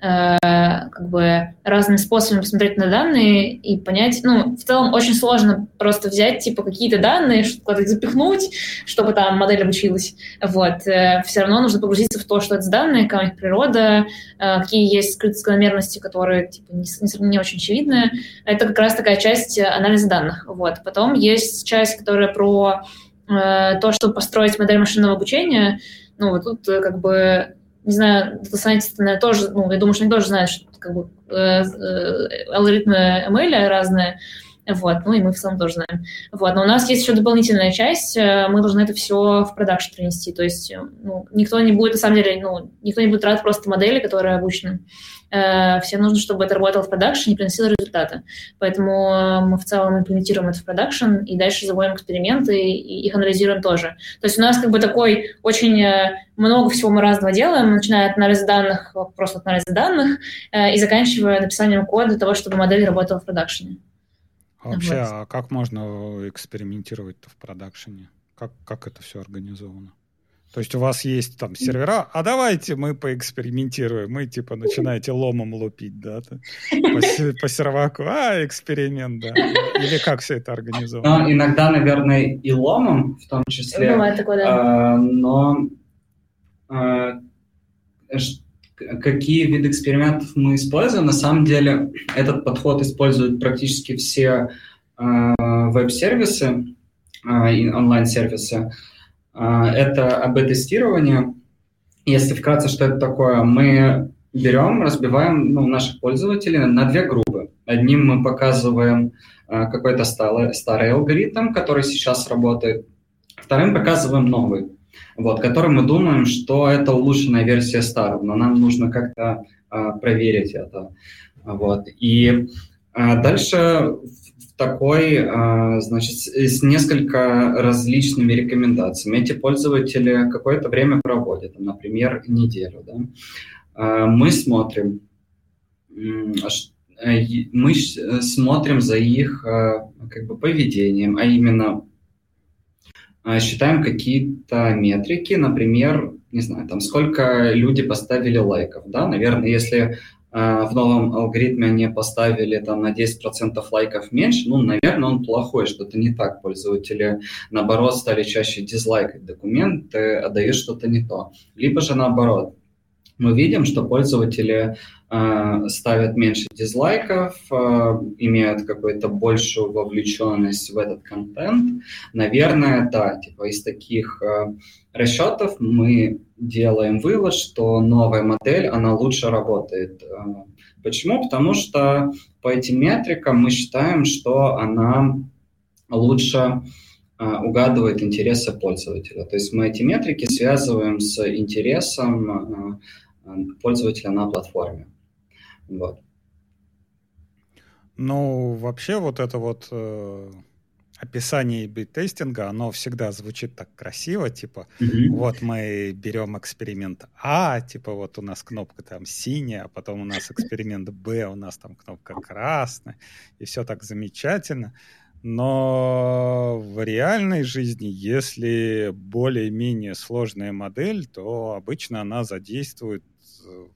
как бы разными способами посмотреть на данные и понять, ну, в целом очень сложно просто взять, типа, какие-то данные, куда-то их запихнуть, чтобы там модель обучилась. Вот. Э, Все равно нужно погрузиться в то, что это за данные, какая у них природа, э, какие есть скрытые закономерности, которые, типа, не, не, не очень очевидны. Это как раз такая часть анализа данных. Вот. Потом есть часть, которая про то, чтобы построить модель машинного обучения. Ну, вот тут как бы не знаю, дата наверное, тоже, ну, я думаю, что они тоже знают, что как бы э, э, алгоритмы ML разные, вот, ну и мы в целом тоже знаем. Вот, но у нас есть еще дополнительная часть, э, мы должны это все в продакшн принести, то есть ну, никто не будет, на самом деле, ну, никто не будет рад просто модели, которые обучены. Э, всем нужно, чтобы это работало в продакшене и приносило результаты. Поэтому э, мы в целом имплементируем это в продакшн и дальше заводим эксперименты и их анализируем тоже. То есть у нас как бы такой очень э, много всего мы разного делаем, начиная от анализа данных, просто от анализа данных, и заканчивая написанием кода для того, чтобы модель работала в продакшене. А вообще, вот. а как можно экспериментировать в продакшене? Как, как это все организовано? То есть у вас есть там сервера, а давайте мы поэкспериментируем. Мы типа начинаете ломом лупить, да? По, по серваку. А, эксперимент, да. Или как все это организовано? Ну, иногда, наверное, и ломом в том числе. Бывает такое, да. А, но а, какие виды экспериментов мы используем? На самом деле этот подход используют практически все а, веб-сервисы, а, онлайн-сервисы. А, это АБ-тестирование. Если вкратце, что это такое, мы берем, разбиваем ну, наших пользователей на две группы. Одним мы показываем а, какой-то старый, старый алгоритм, который сейчас работает. Вторым показываем новый, вот, который мы думаем, что это улучшенная версия старого, но нам нужно как-то а, проверить это. Вот. И а, дальше такой, а, значит, с несколько различными рекомендациями. Эти пользователи какое-то время проводят, например, неделю. Да? мы смотрим, мы смотрим за их как бы поведением, а именно считаем какие-то метрики, например, не знаю, там сколько люди поставили лайков, да, наверное, если а, в новом алгоритме они поставили там на 10% лайков меньше, ну, наверное, он плохой, что-то не так. Пользователи, наоборот, стали чаще дизлайкать документы, отдают что-то не то. Либо же наоборот, мы видим, что пользователи э, ставят меньше дизлайков, э, имеют какую-то большую вовлеченность в этот контент. Наверное, да, типа из таких э, расчетов мы делаем вывод, что новая модель, она лучше работает. Э, почему? Потому что по этим метрикам мы считаем, что она лучше э, угадывает интересы пользователя. То есть мы эти метрики связываем с интересом э, пользователя на платформе. Вот. Ну, вообще вот это вот э, описание бит-тестинга, оно всегда звучит так красиво, типа, mm-hmm. вот мы берем эксперимент А, типа, вот у нас кнопка там синяя, а потом у нас эксперимент Б, у нас там кнопка красная, и все так замечательно. Но в реальной жизни, если более-менее сложная модель, то обычно она задействует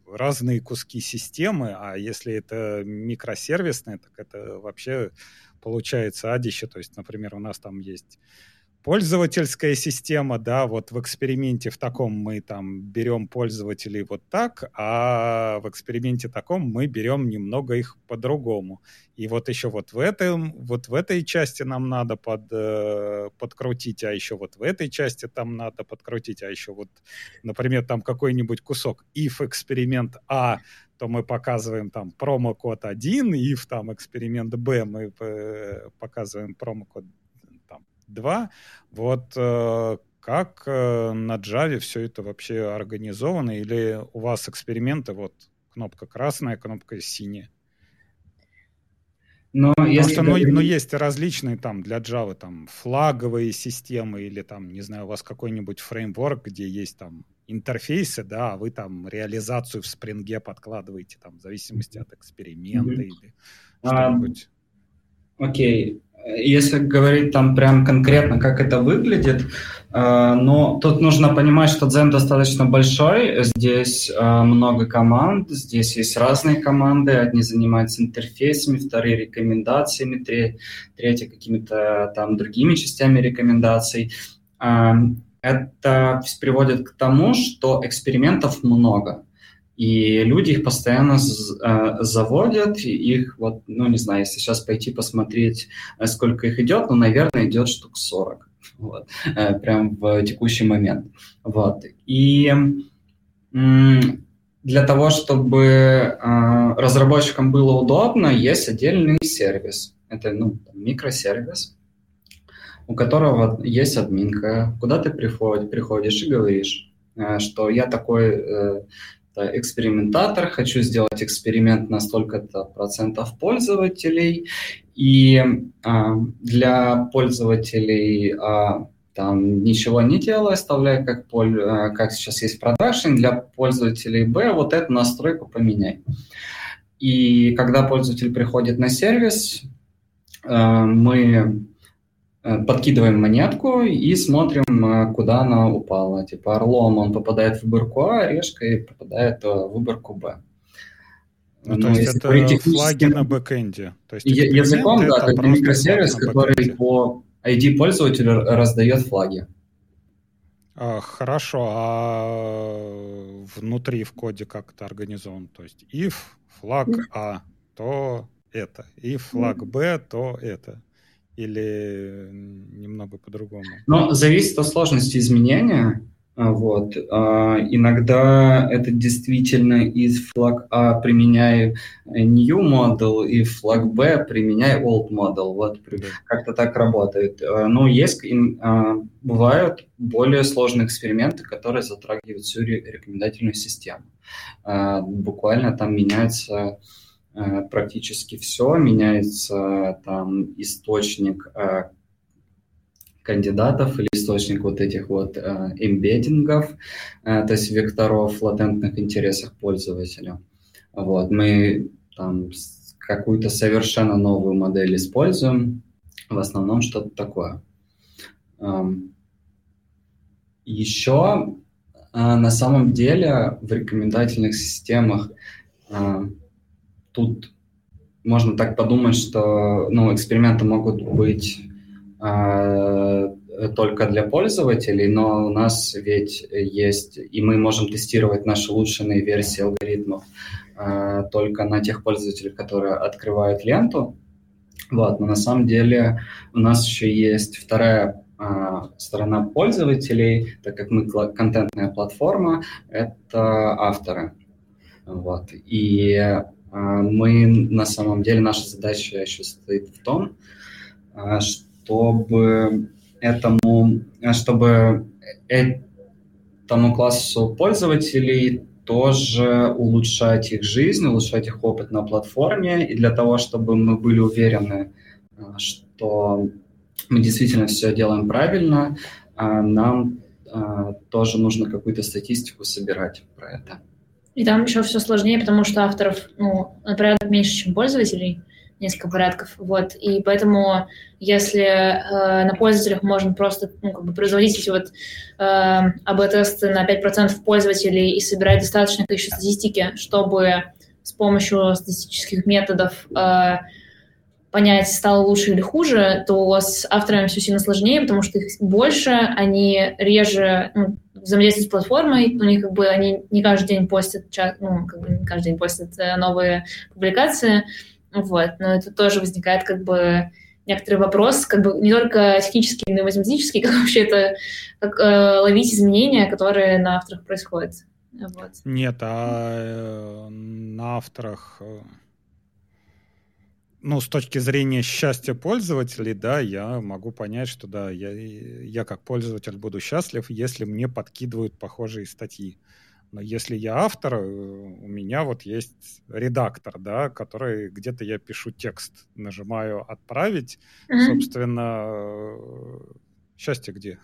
разные куски системы, а если это микросервисные, так это вообще получается адище. То есть, например, у нас там есть пользовательская система, да, вот в эксперименте в таком мы там берем пользователей вот так, а в эксперименте таком мы берем немного их по-другому. И вот еще вот в этом, вот в этой части нам надо под, э, подкрутить, а еще вот в этой части там надо подкрутить, а еще вот, например, там какой-нибудь кусок if эксперимент А, то мы показываем там промокод 1, if там эксперимент Б, мы э, показываем промокод 2. Вот э, как э, на Java все это вообще организовано? Или у вас эксперименты, вот кнопка красная, кнопка синяя? Но Потому если что, ну, говорить... ну, есть различные там для Java там флаговые системы или там, не знаю, у вас какой-нибудь фреймворк, где есть там интерфейсы, да, а вы там реализацию в спринге подкладываете там в зависимости от эксперимента mm-hmm. или что-нибудь. Окей. Если говорить там прям конкретно, как это выглядит, э, но тут нужно понимать, что Zen достаточно большой, здесь э, много команд, здесь есть разные команды, одни занимаются интерфейсами, вторые рекомендациями, третьи какими-то там другими частями рекомендаций. Э, это приводит к тому, что экспериментов много. И люди их постоянно э, заводят, их вот, ну, не знаю, если сейчас пойти посмотреть, э, сколько их идет, ну, наверное, идет штук 40, вот, э, прям в текущий момент. Вот. И для того, чтобы разработчикам было удобно, есть отдельный сервис. Это ну, микросервис, у которого есть админка, куда ты приходишь, приходишь и говоришь, что я такой экспериментатор, хочу сделать эксперимент на столько-то процентов пользователей, и а, для пользователей а, там ничего не делаю, оставляю как, поль, а, как сейчас есть продакшн, для пользователей B вот эту настройку поменяй. И когда пользователь приходит на сервис, а, мы подкидываем монетку и смотрим, э, куда она упала. Типа орлом он попадает в выборку А, решкой попадает в выборку Б. Ну, то есть это технически... флаги на бэкэнде. То есть языком, да, это микросервис, который по ID пользователя раздает флаги. А, хорошо, а внутри в коде как это организован? То есть if флаг А, то это, if флаг Б, то это или немного по-другому? Ну, зависит от сложности изменения. А, вот. А, иногда это действительно из флаг А применяю new model и флаг Б применяю old model. Вот как-то так работает. А, но есть, бывают более сложные эксперименты, которые затрагивают всю рекомендательную систему. Буквально там меняется Э, практически все, меняется там источник э, кандидатов или источник вот этих вот э, эмбеддингов, э, то есть векторов латентных интересов пользователя. Вот, мы там какую-то совершенно новую модель используем, в основном что-то такое. Эм, еще э, на самом деле в рекомендательных системах э, тут можно так подумать, что ну, эксперименты могут быть э, только для пользователей, но у нас ведь есть, и мы можем тестировать наши улучшенные версии алгоритмов э, только на тех пользователях, которые открывают ленту. Вот, но на самом деле у нас еще есть вторая э, сторона пользователей, так как мы контентная платформа, это авторы. Вот, и а, мы на самом деле, наша задача еще состоит в том, а, чтобы этому, чтобы этому классу пользователей тоже улучшать их жизнь, улучшать их опыт на платформе, и для того, чтобы мы были уверены, а, что мы действительно все делаем правильно, нам тоже нужно какую-то статистику собирать про это. И там еще все сложнее, потому что авторов, ну, на порядок меньше, чем пользователей, несколько порядков, вот, и поэтому если э, на пользователях можно просто, ну, как бы производить эти вот э, АБ-тесты на 5% пользователей и собирать достаточное количество статистики, чтобы с помощью статистических методов э, понять, стало лучше или хуже, то с авторами все сильно сложнее, потому что их больше, они реже, ну, взаимодействуют с платформой, у них как бы они не каждый день постят, ну, как бы не каждый день постят э, новые публикации, вот, но это тоже возникает как бы некоторый вопрос, как бы не только технический, но и математический, *laughs* как вообще это, как э, ловить изменения, которые на авторах происходят. Вот. Нет, а э, на авторах э, ну, с точки зрения счастья пользователей, да, я могу понять, что да, я, я как пользователь буду счастлив, если мне подкидывают похожие статьи. Но если я автор, э, у меня вот есть редактор, да, который где-то я пишу текст, нажимаю отправить, mm-hmm. собственно, э, счастье где?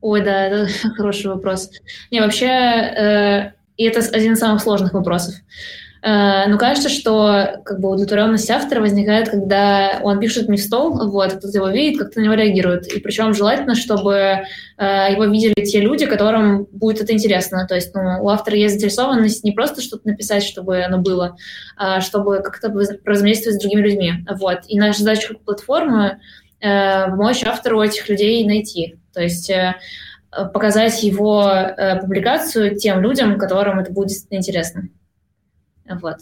Ой, да, это *laughs* хороший вопрос. Не, вообще, э, и это один из самых сложных вопросов. Э, но кажется, что как бы удовлетворенность автора возникает, когда он пишет мне в стол, вот, кто-то его видит, как-то на него реагирует. И причем желательно, чтобы э, его видели те люди, которым будет это интересно. То есть ну, у автора есть заинтересованность не просто что-то написать, чтобы оно было, а чтобы как-то взаимодействовать с другими людьми. Вот. И наша задача как платформы э, помочь автору этих людей найти. То есть э, показать его э, публикацию тем людям, которым это будет интересно. Вот.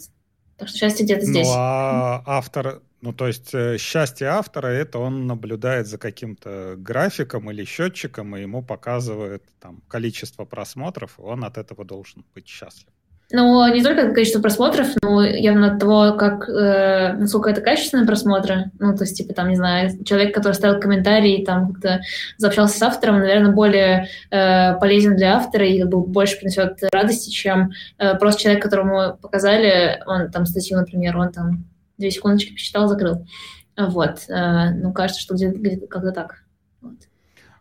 Так что счастье где-то ну, здесь. Ну, а автор, ну, то есть э, счастье автора, это он наблюдает за каким-то графиком или счетчиком, и ему показывает там количество просмотров, и он от этого должен быть счастлив. Ну, не только количество просмотров, но явно от того, как, э, насколько это качественные просмотры. Ну, то есть, типа, там, не знаю, человек, который ставил комментарий, там, как-то заобщался с автором, наверное, более э, полезен для автора и как бы больше принесет радости, чем э, просто человек, которому показали, он там статью, например, он там две секундочки посчитал, закрыл. Вот. Э, ну, кажется, что где-то, где как-то так.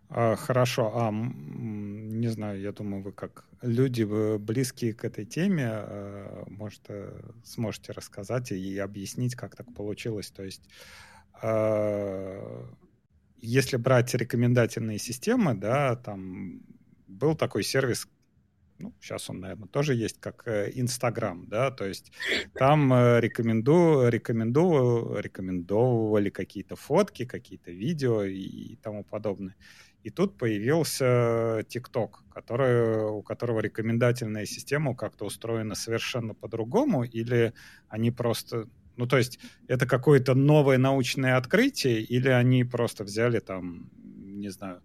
А, хорошо. А, не знаю, я думаю, вы как люди близкие к этой теме, а, может, э, сможете рассказать и объяснить, как так получилось. То есть, а, если брать рекомендательные системы, да, там был такой сервис, ну, сейчас он, наверное, тоже есть, как э, Инстаграм, да, то есть там э, рекоменду, рекоменду, рекомендовали какие-то фотки, какие-то видео и тому подобное. И тут появился TikTok, который, у которого рекомендательная система как-то устроена совершенно по-другому, или они просто... Ну, то есть это какое-то новое научное открытие, или они просто взяли там, не знаю,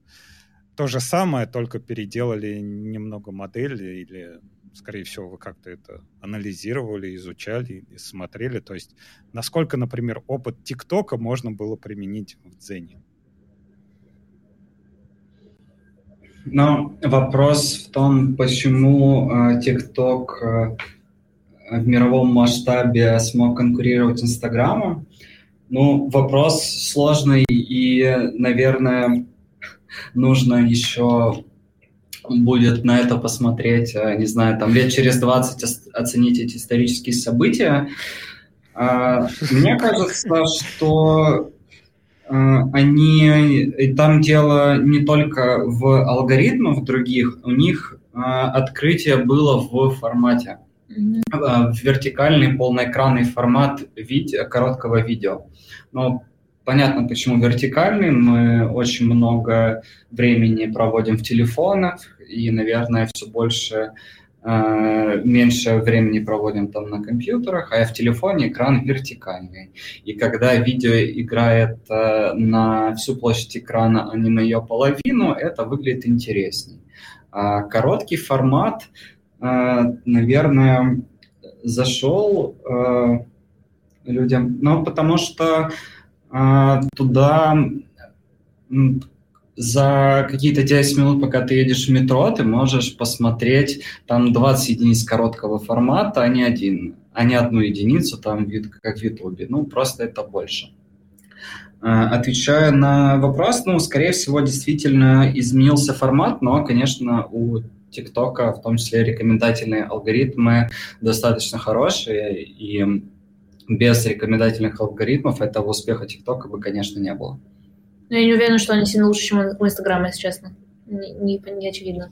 то же самое, только переделали немного модели, или, скорее всего, вы как-то это анализировали, изучали, смотрели. То есть насколько, например, опыт ТикТока можно было применить в Дзене? Но вопрос в том, почему э, TikTok э, в мировом масштабе смог конкурировать с Инстаграмом. Ну, вопрос сложный и, наверное, нужно еще будет на это посмотреть, э, не знаю, там лет через 20 оценить эти исторические события. А, мне кажется, что э, они, там дело не только в алгоритмах других, у них э, открытие было в формате. В вертикальный полноэкранный формат видео, короткого видео. Но понятно, почему вертикальный. Мы очень много времени проводим в телефонах, и, наверное, все больше э, меньше времени проводим там на компьютерах, а в телефоне экран вертикальный. И когда видео играет э, на всю площадь экрана, а не на ее половину, это выглядит интересней. А короткий формат, э, наверное, зашел э, людям, ну, потому что э, туда за какие-то 10 минут, пока ты едешь в метро, ты можешь посмотреть там 20 единиц короткого формата, а не один, а не одну единицу, там, как в Ютубе. Ну, просто это больше. А, отвечая на вопрос, ну, скорее всего, действительно изменился формат, но, конечно, у ТикТока, в том числе рекомендательные алгоритмы, достаточно хорошие, и без рекомендательных алгоритмов этого успеха ТикТока бы, конечно, не было. Но я не уверена, что они сильно лучше, чем у Инстаграма, если честно. Не, не, не очевидно.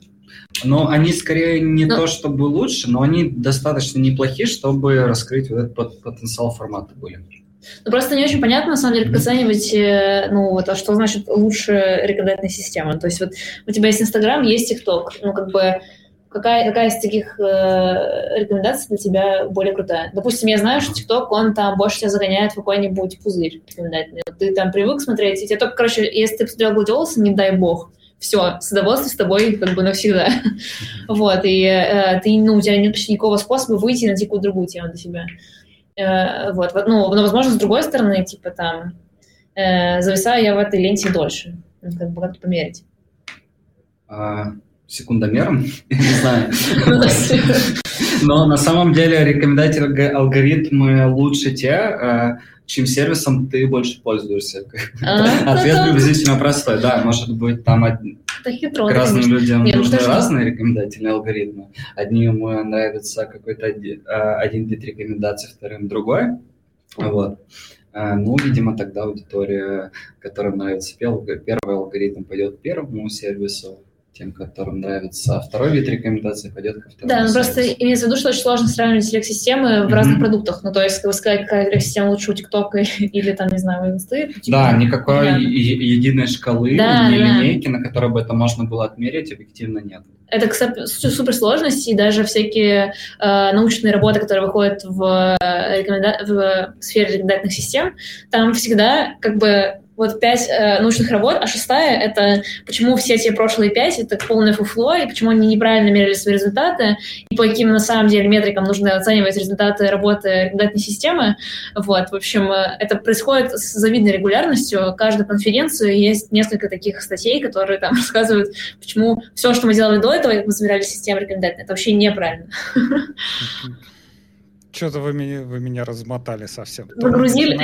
Но они скорее не но... то, чтобы лучше, но они достаточно неплохие, чтобы раскрыть вот этот потенциал формата были. Ну, просто не очень понятно, на самом деле, как оценивать, э, ну, вот, а что значит лучше рекомендательная система. То есть вот у тебя есть Инстаграм, есть ТикТок. Ну, как бы какая, какая из таких э, рекомендаций для тебя более крутая? Допустим, я знаю, что ТикТок, он там больше тебя загоняет в какой-нибудь пузырь рекомендательный. Ты там привык смотреть, и тебе только, короче, если ты посмотрел «Гладиолуса», не дай бог, все, с удовольствием с тобой как бы навсегда. *laughs* вот, и э, ты, ну, у тебя нет почти никакого способа выйти на какую другую тему для себя. Э, вот, ну, но, возможно, с другой стороны, типа там, э, зависаю я в этой ленте дольше. Как бы как-то померить. А, секундомером, *laughs* не знаю. *laughs* Но на самом деле рекомендательные алгоритмы лучше те, э, чем сервисом ты больше пользуешься. А, *laughs* Ответ приблизительно простой. Да, может быть, там разным людям нужны разные рекомендательные алгоритмы. Одним нравится какой-то один вид рекомендаций, вторым другой. Вот. Э, ну, видимо, тогда аудитория, которой нравится первый, алгоритм, пойдет к первому сервису, тем, которым нравится второй вид рекомендаций, пойдет ко второму. Да, ну просто имеется в виду, что очень сложно сравнивать селект-системы mm-hmm. в разных продуктах. Ну, то есть, как вы сказать, какая селект-система лучше у ТикТока *laughs* или, там, не знаю, у Инсты. Типа, да, никакой да. единой шкалы, да, ни да. линейки, на которой бы это можно было отмерить, объективно нет. Это, кстати, суперсложность, и даже всякие э, научные работы, которые выходят в, э, рекоменда... в сфере рекомендательных систем, там всегда как бы вот пять э, научных работ, а шестая — это почему все эти прошлые пять — это полное фуфло, и почему они неправильно мерили свои результаты, и по каким на самом деле метрикам нужно оценивать результаты работы рекомендательной системы. Вот, в общем, э, это происходит с завидной регулярностью. Каждую конференцию есть несколько таких статей, которые там *laughs* рассказывают, почему все, что мы делали до этого, мы собирали систему рекомендательной, это вообще неправильно. Что-то вы меня, вы меня размотали совсем. Начинали...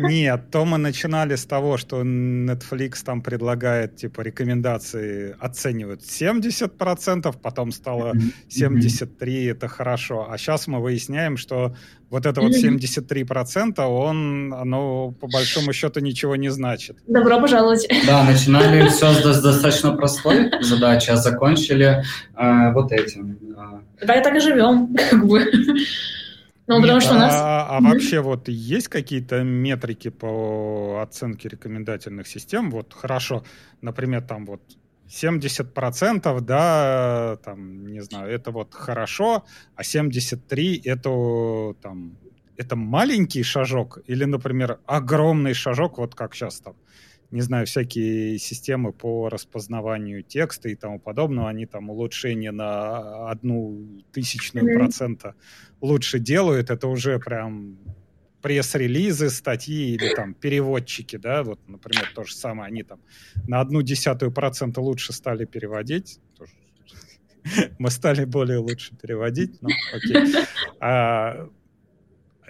Нет, то мы начинали с того, что Netflix там предлагает, типа, рекомендации оценивают 70%, потом стало 73, это хорошо. А сейчас мы выясняем, что вот это вот 73%, он, оно по большому счету ничего не значит. Добро пожаловать. Да, начинали *laughs* все с достаточно простой задачи, а закончили э, вот этим. Да, и так и живем, как бы. Ну, потому что у нас... А, а вообще вот есть какие-то метрики по оценке рекомендательных систем? Вот хорошо, например, там вот 70%, да, там, не знаю, это вот хорошо, а 73 это там, это маленький шажок или, например, огромный шажок, вот как сейчас там не знаю, всякие системы по распознаванию текста и тому подобного, они там улучшение на одну тысячную mm-hmm. процента лучше делают, это уже прям пресс-релизы, статьи или там переводчики, да, вот, например, то же самое, они там на одну десятую процента лучше стали переводить, *laughs* мы стали более лучше переводить, ну, окей. *laughs* А,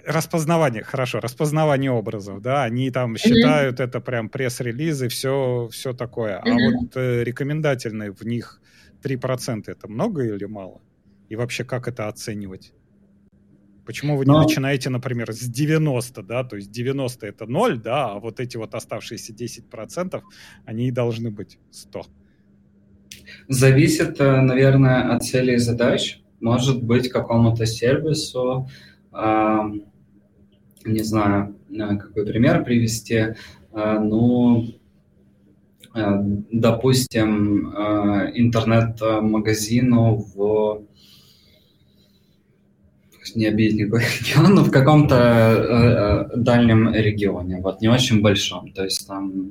распознавание, хорошо, распознавание образов, да, они там считают mm-hmm. это прям пресс-релизы, все, все такое. Mm-hmm. А вот э, рекомендательные в них 3% это много или мало? И вообще как это оценивать? Почему вы Но... не начинаете, например, с 90, да, то есть 90 это 0, да, а вот эти вот оставшиеся 10%, они и должны быть 100? Зависит, э, наверное, от целей и задач. Может быть, какому-то сервису, не знаю, э, какой пример привести, э, ну, э, допустим, интернет-магазину в не обидеть никакой *laughs* регион, но в каком-то э, дальнем регионе, вот, не очень большом. То есть там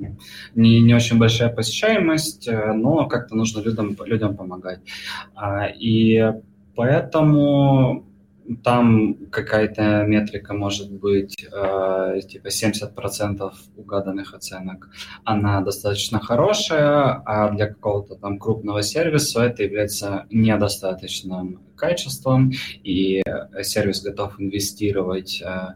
не, не очень большая посещаемость, но как-то нужно людям, людям помогать. А, и поэтому там какая-то метрика может быть э, типа 70% угаданных оценок, она достаточно хорошая, а для какого-то там крупного сервиса это является недостаточным качеством, и сервис готов инвестировать э,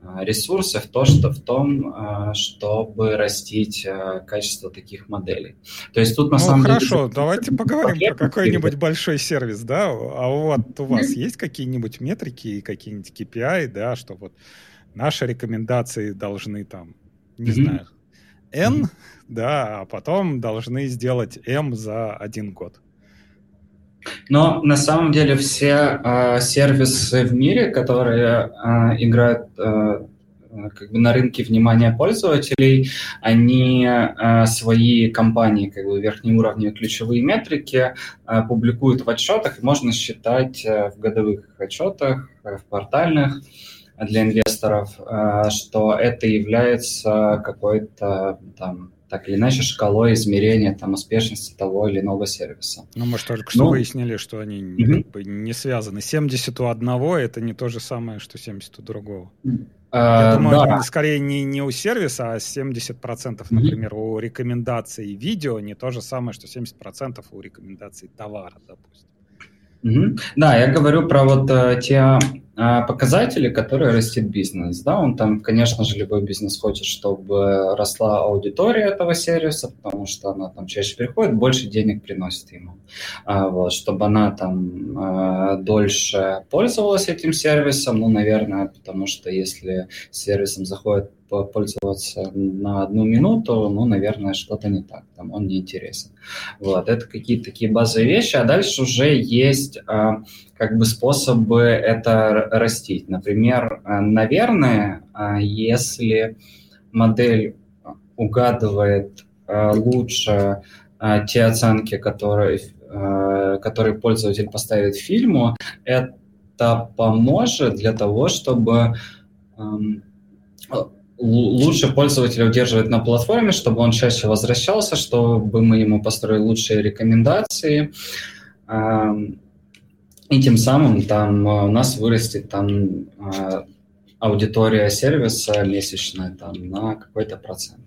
Э, ресурсы в, то, что, в том, э, чтобы растить э, качество таких моделей. То есть тут на ну, самом хорошо, деле... хорошо, *laughs* давайте поговорим про какой-нибудь большой сервис, да? А вот у вас есть какие-нибудь метрики и какие-нибудь KPI, да, что вот наши рекомендации должны там, не знаю, N, да, а потом должны сделать M за один год. Но на самом деле все э, сервисы в мире, которые э, играют э, как бы на рынке внимания пользователей, они э, свои компании, как бы верхнеуровневые ключевые метрики э, публикуют в отчетах, и можно считать э, в годовых отчетах, в портальных для инвесторов, что это является какой-то там так или иначе шкалой измерения там, успешности того или иного сервиса. Ну, мы же только что ну, выяснили, что они угу. как бы не связаны. 70 у одного – это не то же самое, что 70 у другого. Я думаю, да. скорее не, не у сервиса, а 70%, например, mm у рекомендаций видео не то же самое, что 70% у рекомендаций товара, допустим. Mm-hmm. Да, я говорю про вот э, те а, показатели, которые растет бизнес. Да, он там, конечно же, любой бизнес хочет, чтобы росла аудитория этого сервиса, потому что она там чаще приходит, больше денег приносит ему. А, вот, чтобы она там а, дольше пользовалась этим сервисом, ну, наверное, потому что если сервисом заходит пользоваться на одну минуту, ну, наверное, что-то не так, там он не интересен. Вот, это какие-то такие базовые вещи, а дальше уже есть как бы способы это растить. Например, э, наверное, э, если модель угадывает э, лучше те оценки, которые, которые пользователь поставит фильму, это поможет для того, чтобы эм, лучше пользователя удерживать на платформе, чтобы он чаще возвращался, чтобы мы ему построили лучшие рекомендации. И тем самым там э, у нас вырастет там э, аудитория сервиса месячная там на какой-то процент.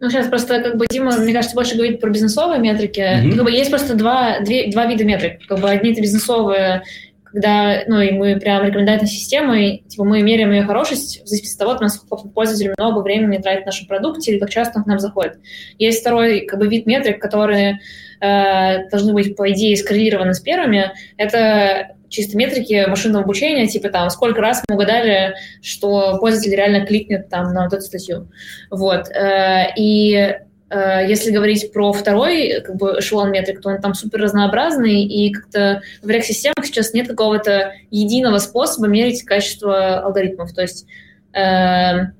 Ну, сейчас просто, как бы, Дима, мне кажется, больше говорит про бизнесовые метрики. Mm-hmm. Как бы есть просто два, две, два вида метрик. Как бы одни это бизнесовые, когда, ну, и мы прям рекомендательной системой, типа, мы меряем ее хорошесть в зависимости от того, насколько пользователь много времени тратит в нашем продукте или как часто он к нам заходит. Есть второй, как бы, вид метрик, которые э, должны быть, по идее, скоррелированы с первыми. Это чисто метрики машинного обучения, типа там, сколько раз мы угадали, что пользователь реально кликнет там на вот эту статью. Вот. Э, и если говорить про второй как бы, эшелон метрик, то он там супер разнообразный, и как-то в рек-системах сейчас нет какого-то единого способа мерить качество алгоритмов. То есть э,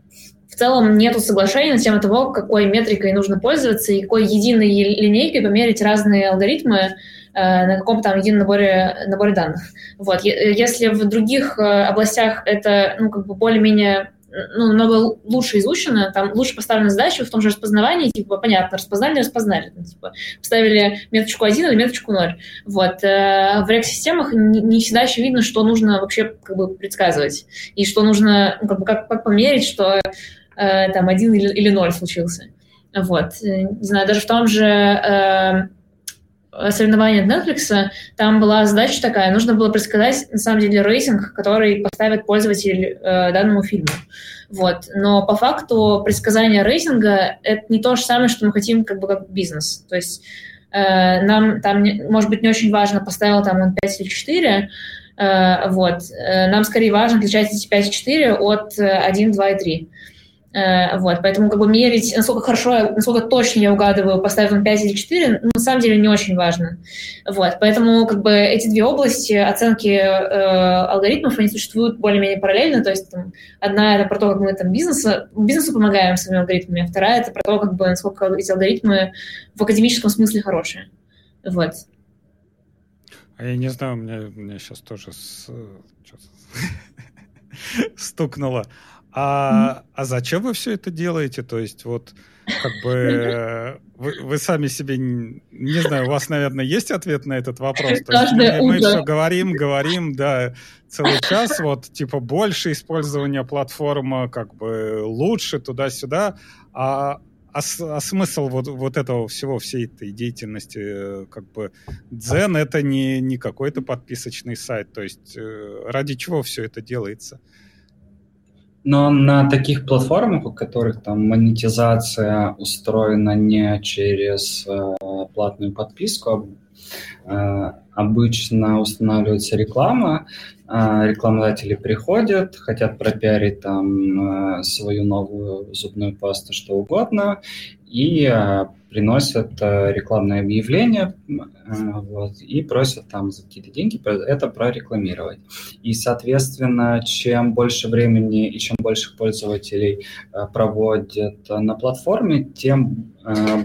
в целом нет соглашения на тему того, какой метрикой нужно пользоваться и какой единой линейкой померить разные алгоритмы э, на каком-то там едином наборе, наборе данных. Вот. Если в других э, областях это ну, как бы более-менее ну, намного лучше изучено, там лучше поставлена задача в том же распознавании, типа, понятно, распознали, распознали, там, типа, поставили меточку 1 или меточку 0. Вот. Э, в рек-системах не, не всегда еще видно, что нужно вообще как бы предсказывать, и что нужно, ну, как бы, как, как померить, что э, там 1 или, или 0 случился. Вот. Э, не знаю, даже в том же э, соревнования Netflix, там была задача такая, нужно было предсказать, на самом деле, рейтинг, который поставит пользователь э, данному фильму. Вот. Но по факту предсказание рейтинга — это не то же самое, что мы хотим как бы как бизнес. То есть э, нам там, может быть, не очень важно, поставил там он 5 или 4, э, вот. Э, нам скорее важно отличать эти 5 и 4 от 1, 2 и 3. Э, вот, поэтому как бы мерить, насколько хорошо, насколько точно я угадываю, поставив он 5 или 4, ну, на самом деле не очень важно. Вот, поэтому как бы эти две области оценки э, алгоритмов, они существуют более-менее параллельно, то есть там, одна это про то, как мы там бизнесу, бизнесу помогаем своими алгоритмами, а вторая это про то, как бы, насколько эти алгоритмы в академическом смысле хорошие. Вот. А я не знаю, у меня, у меня сейчас тоже с, *laughs* стукнуло. А, а зачем вы все это делаете? То есть вот как бы вы, вы сами себе, не знаю, у вас, наверное, есть ответ на этот вопрос? То есть мы, мы все говорим, говорим, да, целый час, вот, типа, больше использования платформы, как бы лучше туда-сюда, а, а, а смысл вот, вот этого всего, всей этой деятельности, как бы, Дзен — это не, не какой-то подписочный сайт, то есть э, ради чего все это делается? Но на таких платформах, у которых там монетизация устроена не через э, платную подписку, э, обычно устанавливается реклама, э, рекламодатели приходят, хотят пропиарить там э, свою новую зубную пасту, что угодно, и э, приносят э, рекламное объявление э, вот, и просят там за какие-то деньги это прорекламировать. И, соответственно, чем больше времени и чем больше пользователей проводят на платформе, тем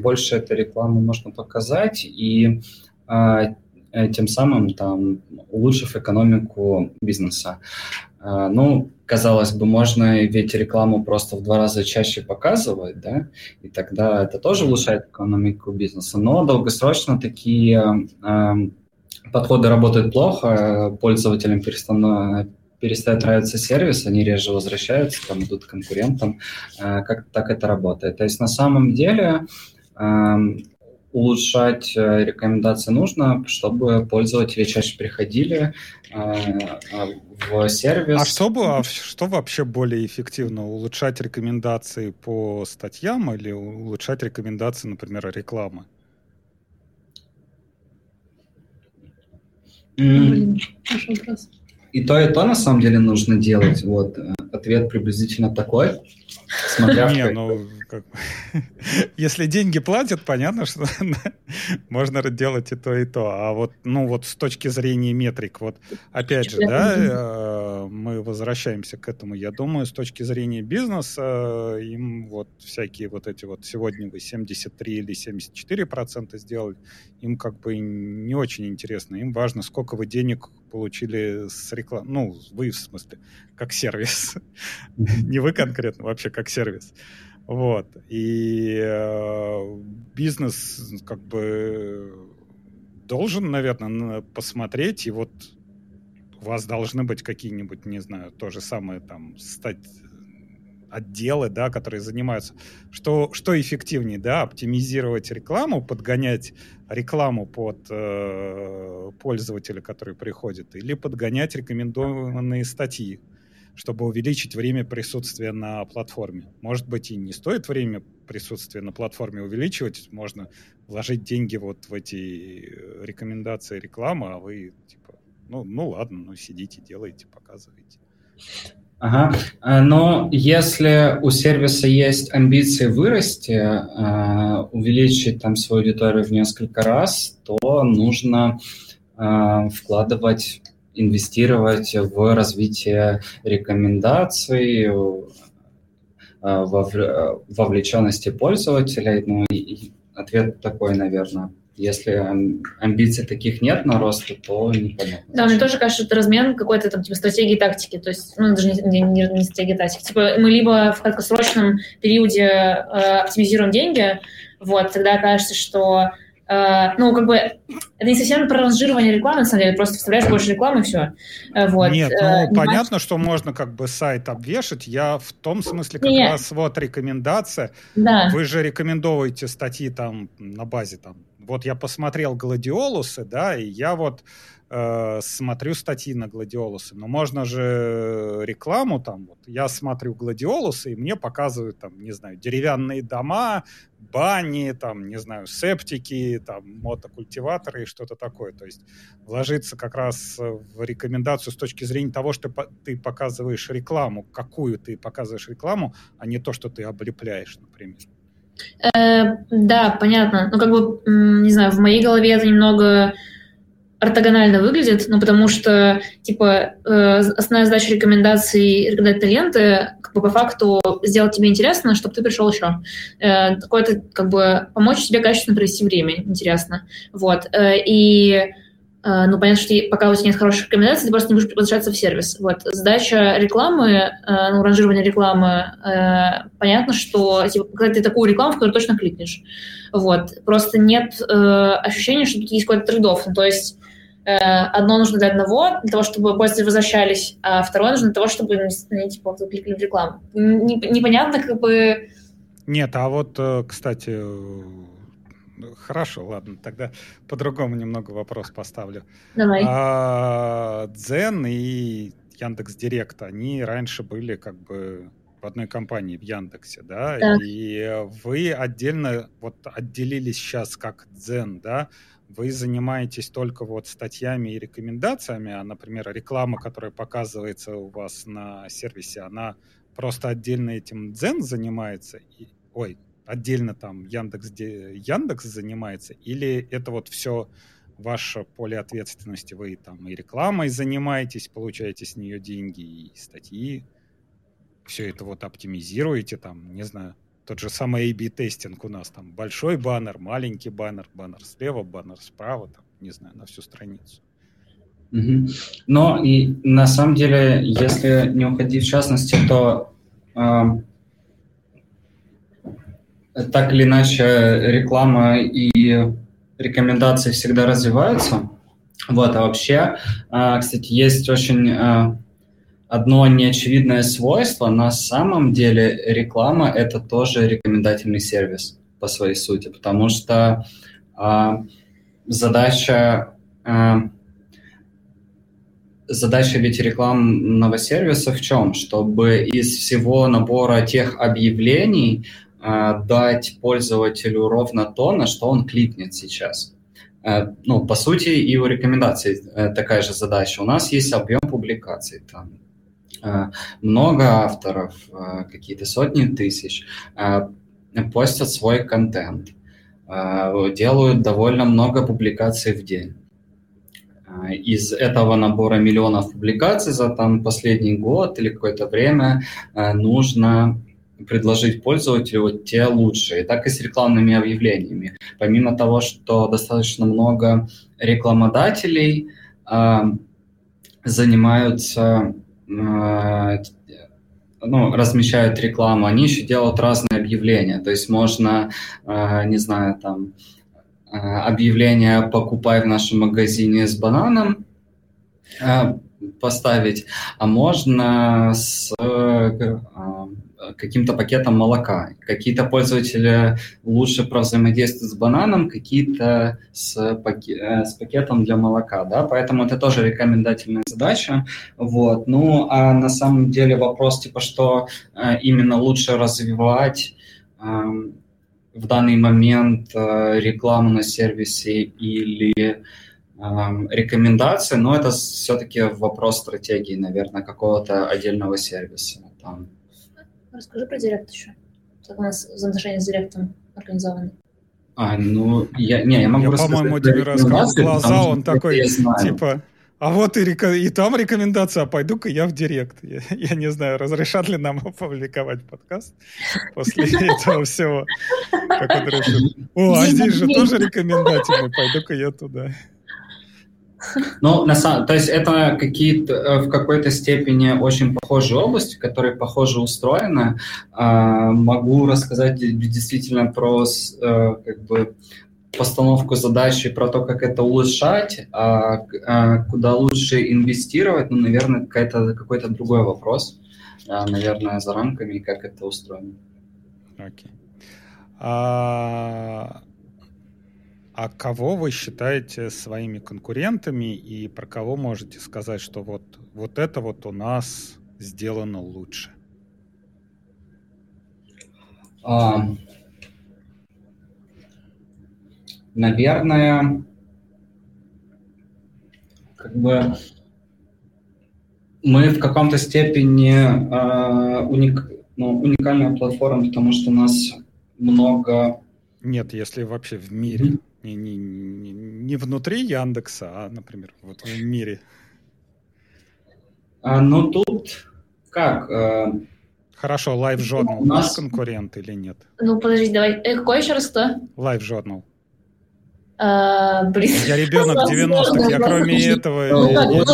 больше этой рекламы можно показать, и тем самым там улучшив экономику бизнеса. Ну, казалось бы, можно ведь рекламу просто в два раза чаще показывать, да, и тогда это тоже улучшает экономику бизнеса. Но долгосрочно такие э, подходы работают плохо, пользователям перестанут перестает нравиться сервис, они реже возвращаются, там идут к конкурентам. Э, как так это работает? То есть на самом деле э, улучшать э, рекомендации нужно, чтобы пользователи чаще приходили э, в сервис. А что, бы, а что вообще более эффективно? Улучшать рекомендации по статьям или улучшать рекомендации, например, рекламы? И то, и то на самом деле нужно делать. Вот э, ответ приблизительно такой. Смотря Не, ну, как... *laughs* если деньги платят, понятно, что *laughs* можно делать и то, и то. А вот, ну, вот с точки зрения метрик, вот опять же, да, э, мы возвращаемся к этому. Я думаю, с точки зрения бизнеса, им вот всякие вот эти вот сегодня вы 73 или 74 процента сделали, им как бы не очень интересно. Им важно, сколько вы денег получили с рекламы. Ну, вы в смысле, как сервис. *laughs* Не вы конкретно, вообще как сервис. Вот. И э, бизнес как бы должен, наверное, посмотреть, и вот у вас должны быть какие-нибудь, не знаю, то же самое там стать отделы, да, которые занимаются, что, что эффективнее, да, оптимизировать рекламу, подгонять рекламу под э, пользователя, который приходит, или подгонять рекомендованные статьи, чтобы увеличить время присутствия на платформе. Может быть, и не стоит время присутствия на платформе увеличивать, можно вложить деньги вот в эти э, рекомендации рекламы, а вы типа, ну, ну ладно, ну сидите, делайте, показывайте. Ага. Э, но если у сервиса есть амбиции вырасти, э, увеличить там свою аудиторию в несколько раз, то нужно э, вкладывать, инвестировать в развитие рекомендаций, вовлеченности пользователей. Ну, и ответ такой, наверное. Если амбиций таких нет на рост, то непонятно. Да, мне тоже кажется, что это размен какой-то там типа стратегии тактики. То есть, ну, даже не, не, не стратегия тактики. Типа мы либо в краткосрочном периоде э, оптимизируем деньги, вот, тогда кажется, что ну, как бы, это не совсем про ранжирование рекламы, на самом деле, просто вставляешь больше рекламы, и все. Uh, вот. Нет, ну, uh, понятно, что можно как бы сайт обвешать, я в том смысле как Нет. раз вот рекомендация. Да. Вы же рекомендуете статьи там на базе там Вот я посмотрел «Гладиолусы», да, и я вот э, смотрю статьи на «Гладиолусы», но можно же рекламу там, вот я смотрю «Гладиолусы», и мне показывают там, не знаю, деревянные дома, бани, там, не знаю, септики, там, мотокультиваторы и что-то такое. То есть ложится как раз в рекомендацию с точки зрения того, что ты показываешь рекламу, какую ты показываешь рекламу, а не то, что ты облепляешь, например. Э, да, понятно. Ну, как бы, не знаю, в моей голове это немного ортогонально выглядит, ну, потому что, типа, э, основная задача рекомендаций рекомендательной ленты, как бы, по факту, сделать тебе интересно, чтобы ты пришел еще. Э, такое-то, как бы, помочь тебе качественно провести время, интересно. Вот. Э, и Uh, ну, понятно, что пока у тебя нет хороших рекомендаций, ты просто не будешь возвращаться в сервис. Вот. Задача рекламы, uh, ну, ранжирование рекламы, uh, понятно, что типа, когда ты такую рекламу, в которую точно кликнешь. Вот. Просто нет ощущения, что тут есть какой-то трейдов. Ну, то есть Э, одно нужно для одного, для того, чтобы пользователи возвращались, а второе нужно для того, чтобы они типа, кликали в рекламу. Непонятно, как бы... Нет, а вот, э, кстати, э, хорошо, ладно, тогда по-другому немного вопрос поставлю. Давай. А, Дзен и Яндекс Директ, они раньше были как бы в одной компании в Яндексе, да, да. и вы отдельно вот отделились сейчас как Дзен, да, вы занимаетесь только вот статьями и рекомендациями, а, например, реклама, которая показывается у вас на сервисе, она просто отдельно этим Дзен занимается, и, ой, отдельно там Яндекс, Яндекс занимается, или это вот все ваше поле ответственности, вы там и рекламой занимаетесь, получаете с нее деньги, и статьи, все это вот оптимизируете, там, не знаю, тот же самый A-B-тестинг у нас там большой баннер, маленький баннер, баннер слева, баннер справа, там, не знаю, на всю страницу. Угу. Но и на самом деле, если не уходить в частности, то э, так или иначе реклама и рекомендации всегда развиваются. Вот, а вообще, э, кстати, есть очень э, одно неочевидное свойство. На самом деле реклама – это тоже рекомендательный сервис по своей сути, потому что э, задача, э, задача ведь рекламного сервиса в чем? Чтобы из всего набора тех объявлений э, дать пользователю ровно то, на что он кликнет сейчас. Ну, по сути, и у рекомендаций такая же задача. У нас есть объем публикаций, там Э, много авторов, э, какие-то сотни тысяч, э, постят свой контент, делают довольно много публикаций в день. Из этого набора миллионов публикаций за там, последний год или какое-то время нужно предложить пользователю вот те лучшие. Так и с рекламными объявлениями. Помимо того, что достаточно много рекламодателей занимаются Э, ну, размещают рекламу, они еще делают разные объявления. То есть можно, э, не знаю, там, э, объявление «покупай в нашем магазине с бананом», поставить, а можно с каким-то пакетом молока. Какие-то пользователи лучше взаимодействуют с бананом, какие-то с, паке э, с пакетом для молока, да, поэтому это тоже рекомендательная задача, вот. Ну, а на самом деле вопрос, типа, что э, именно лучше развивать эм, в данный момент э, рекламу на сервисе или эм, рекомендации, но это все-таки вопрос стратегии, наверное, какого-то отдельного сервиса. Там, Расскажи про директ еще. Как у нас взаимоотношения с директом организованы. А, ну, я, не, я могу я, по-моему, тебе рассказал глаза, он такой, типа, а вот и, река... и там рекомендация, а пойду-ка я в директ. Я, я не знаю, разрешат ли нам *laughs* опубликовать подкаст после *laughs* этого всего. Как он решит. О, а здесь же тоже рекомендательный, пойду-ка я туда. Ну, на самом, то есть это какие-то э, в какой-то степени очень похожие области, которые похоже устроены. А, могу рассказать действительно про э, как бы постановку задачи, про то, как это улучшать, а, а куда лучше инвестировать, ну, наверное, какой-то какой-то другой вопрос, а, наверное, за рамками, как это устроено. Окей. Okay. А, А кого вы считаете своими конкурентами и про кого можете сказать, что вот, вот это вот у нас сделано лучше? А, наверное, как бы мы в каком-то степени э, уник, ну, уникальная платформа, потому что у нас много... Нет, если вообще в мире. Не, не, не, не внутри Яндекса, а, например, вот в мире. А, ну, тут как? Э, Хорошо, Live Journal у нас конкурент или нет? Ну, подожди, давай. Э, какой еще раз кто? Live Journal. А, блин. Я ребенок 90-х, я кроме этого... Ну, ну.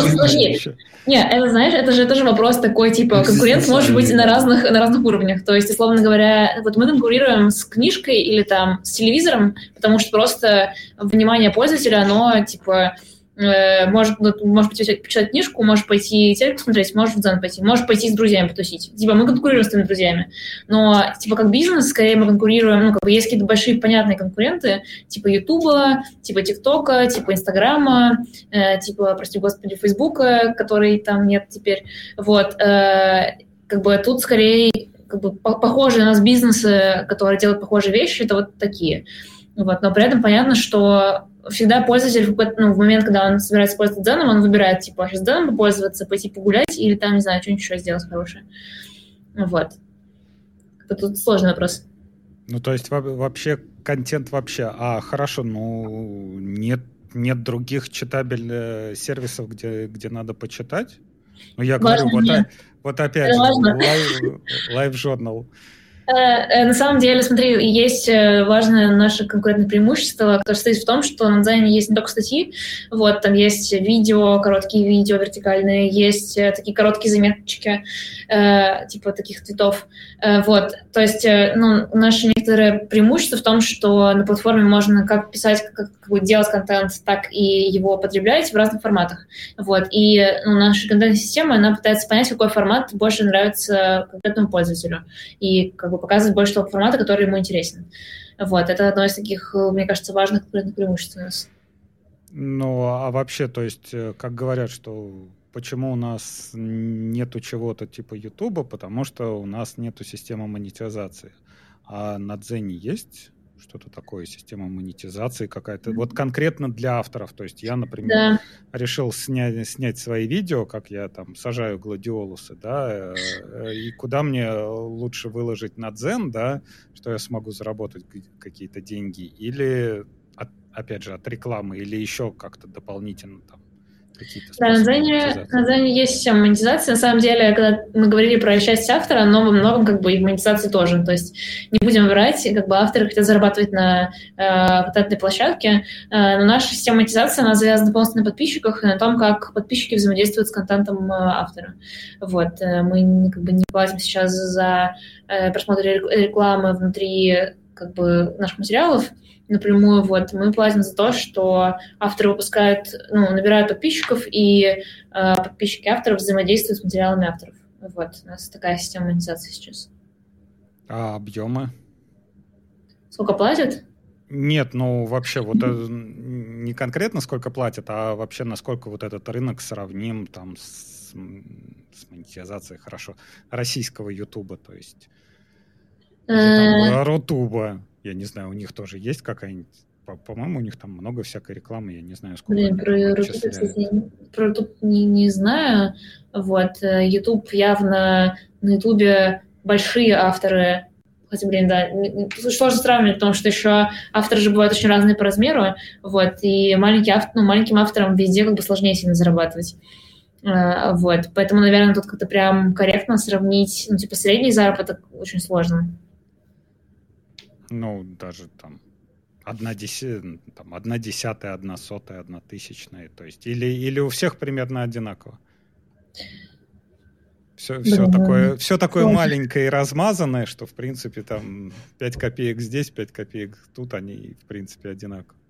Не, это, знаешь, это же тоже вопрос такой, типа, конкурент может быть на разных, на разных уровнях. То есть, условно говоря, вот мы конкурируем с книжкой или там с телевизором, потому что просто внимание пользователя, оно, типа, Э, может, может почитать книжку, может пойти телек посмотреть, может в дзен пойти, может пойти с друзьями потусить. Типа мы конкурируем с твоими друзьями. Но типа как бизнес, скорее мы конкурируем, ну, как бы есть какие-то большие понятные конкуренты, типа Ютуба, типа ТикТока, типа Инстаграма, э, типа, прости господи, Фейсбука, который там нет теперь. Вот. Э, как бы тут скорее как бы похожие у нас бизнесы, которые делают похожие вещи, это вот такие. Вот. Но при этом понятно, что всегда пользователь ну, в момент, когда он собирается пользоваться дзеном, он выбирает, типа, сейчас дзеном попользоваться, пойти погулять или там, не знаю, что-нибудь еще сделать хорошее. Вот. Тут сложный вопрос. Ну, то есть вообще контент вообще, а хорошо, ну нет, нет других читабельных сервисов, где, где надо почитать? Ну, я Важно говорю, вот, вот опять, live journal. Э, э, на самом деле, смотри, есть э, важное наше конкурентное преимущество, которое состоит в том, что на дизайне есть не только статьи, вот, там есть видео, короткие видео вертикальные, есть такие короткие заметочки, типа таких цветов, э, вот, то есть, ну, наше некоторое преимущество в том, что на платформе можно как писать, как, как делать контент, так и его потреблять в разных форматах, вот, и ну, наша контентная система, она пытается понять, какой формат больше нравится конкретному пользователю, и как бы показывать больше того формата, который ему интересен. Вот, это одно из таких, мне кажется, важных преимуществ у нас. Ну, а вообще, то есть, э, как говорят, что почему у нас нету чего-то типа Ютуба, потому что у нас нету системы монетизации. А на Дзене есть что-то такое, система монетизации какая-то. Вот конкретно для авторов. То есть я, например, да. решил снять, снять свои видео, как я там сажаю гладиолусы, да, э, и куда мне лучше выложить на Дзен, да, что я смогу заработать какие-то деньги, или, от, опять же, от рекламы, или еще как-то дополнительно там какие-то Да, на Дзене, на Дзене есть система монетизации. На самом деле, когда мы говорили про часть автора, но во многом как бы и монетизации тоже. То есть не будем врать, как бы авторы хотят зарабатывать на э, этой площадке, э, но наша система монетизации, она завязана полностью на подписчиках и на том, как подписчики взаимодействуют с контентом э, автора. Вот. Э, мы как бы не платим сейчас за э, просмотр рекламы внутри как бы наших материалов, напрямую, вот, мы платим за то, что авторы выпускают, ну, набирают подписчиков, и э, подписчики авторов взаимодействуют с материалами авторов. Вот, у нас такая система монетизации сейчас. А объемы? Сколько платят? Нет, ну вообще вот не конкретно сколько платят, а вообще насколько вот этот рынок сравним там с, с монетизацией хорошо российского Ютуба, то есть э. Рутуба. Я не знаю, у них тоже есть какая-нибудь по-моему, у них там много всякой рекламы, я не знаю, сколько. Блин, про YouTube, кстати, про YouTube не, не знаю. Вот, э, YouTube явно на YouTube большие авторы, хотя, блин, да, сложно сравнивать, потому что еще авторы же бывают очень разные по размеру, вот, и маленький автор, ну, маленьким авторам везде как бы сложнее сильно зарабатывать. Uh, вот, поэтому, наверное, тут как-то прям корректно сравнить, ну, типа, средний заработок очень сложно ну, даже там одна, деся... там, одна десятая, одна сотая, одна тысячная. То есть, или, или у всех примерно одинаково. Все, все, да, такое, все такое да. маленькое и размазанное, что, в принципе, там 5 копеек здесь, 5 копеек тут, они, в принципе, одинаковые.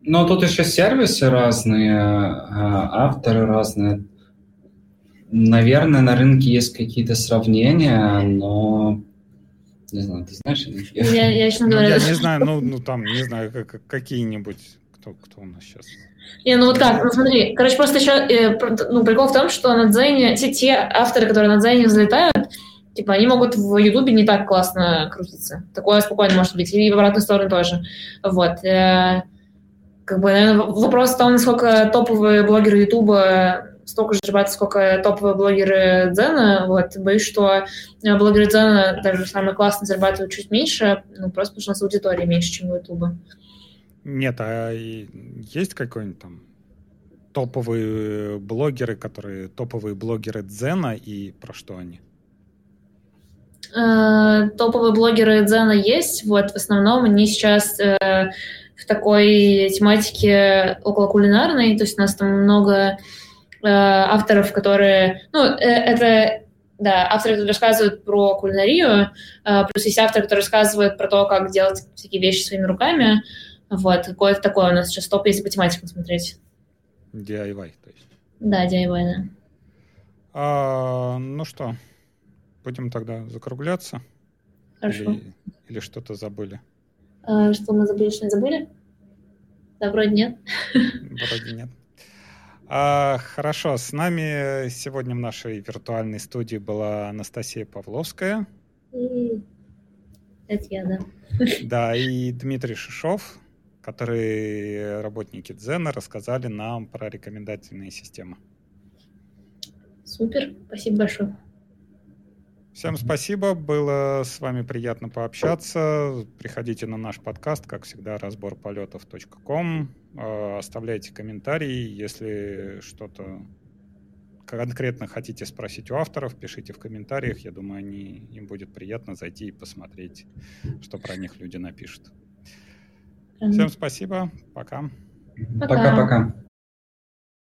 Но тут еще сервисы разные, а, авторы разные. Наверное, на рынке есть какие-то сравнения, но Не знаю, ты знаешь? Я, я еще говорю. Ну, я не *laughs* знаю, ну, ну там, не знаю, как, какие-нибудь, кто, кто у нас сейчас? Не, ну вот так, ну смотри, короче, просто еще, э, ну, прикол в том, что на Дзене, те, те авторы, которые на Дзене взлетают, типа, они могут в Ютубе не так классно крутиться. Такое спокойно может быть. И в обратную сторону тоже. Вот. Э, как бы, наверное, вопрос в том, насколько топовые блогеры Ютуба столько же зарабатывают, сколько топовые блогеры Дзена. Вот. Боюсь, что э, блогеры Дзена, даже самые классные, зарабатывают чуть меньше, ну, просто потому что у нас аудитория меньше, чем у Ютуба. Нет, а есть какой-нибудь там топовые блогеры, которые топовые блогеры Дзена и про что они? Э, топовые блогеры Дзена есть, вот, в основном они сейчас э, в такой тематике около кулинарной, то есть у нас там много авторов, которые, ну, э, это, да, авторы, которые рассказывают про кулинарию, э, плюс есть авторы, которые рассказывают про то, как делать всякие вещи своими руками, вот, какое-то такое у нас сейчас топ, если по тематикам смотреть. DIY, то есть. Да, DIY, да. А, ну что, Будем тогда закругляться? Хорошо. Или, или что-то забыли? А, что мы забыли, что не забыли? Да, вроде нет. Вроде нет. А, хорошо, с нами сегодня в нашей виртуальной студии была Анастасия Павловская. И... Да. Да, и Дмитрий Шишов, которые работники Дзена рассказали нам про рекомендательные системы. Супер, спасибо большое. Всем спасибо, было с вами приятно пообщаться. Приходите на наш подкаст, как всегда, разборполетов.ком. Э, оставляйте комментарии, если что-то конкретно хотите спросить у авторов, пишите в комментариях. Я думаю, они, им будет приятно зайти и посмотреть, что про них люди напишут. Всем спасибо. Пока. Пока-пока.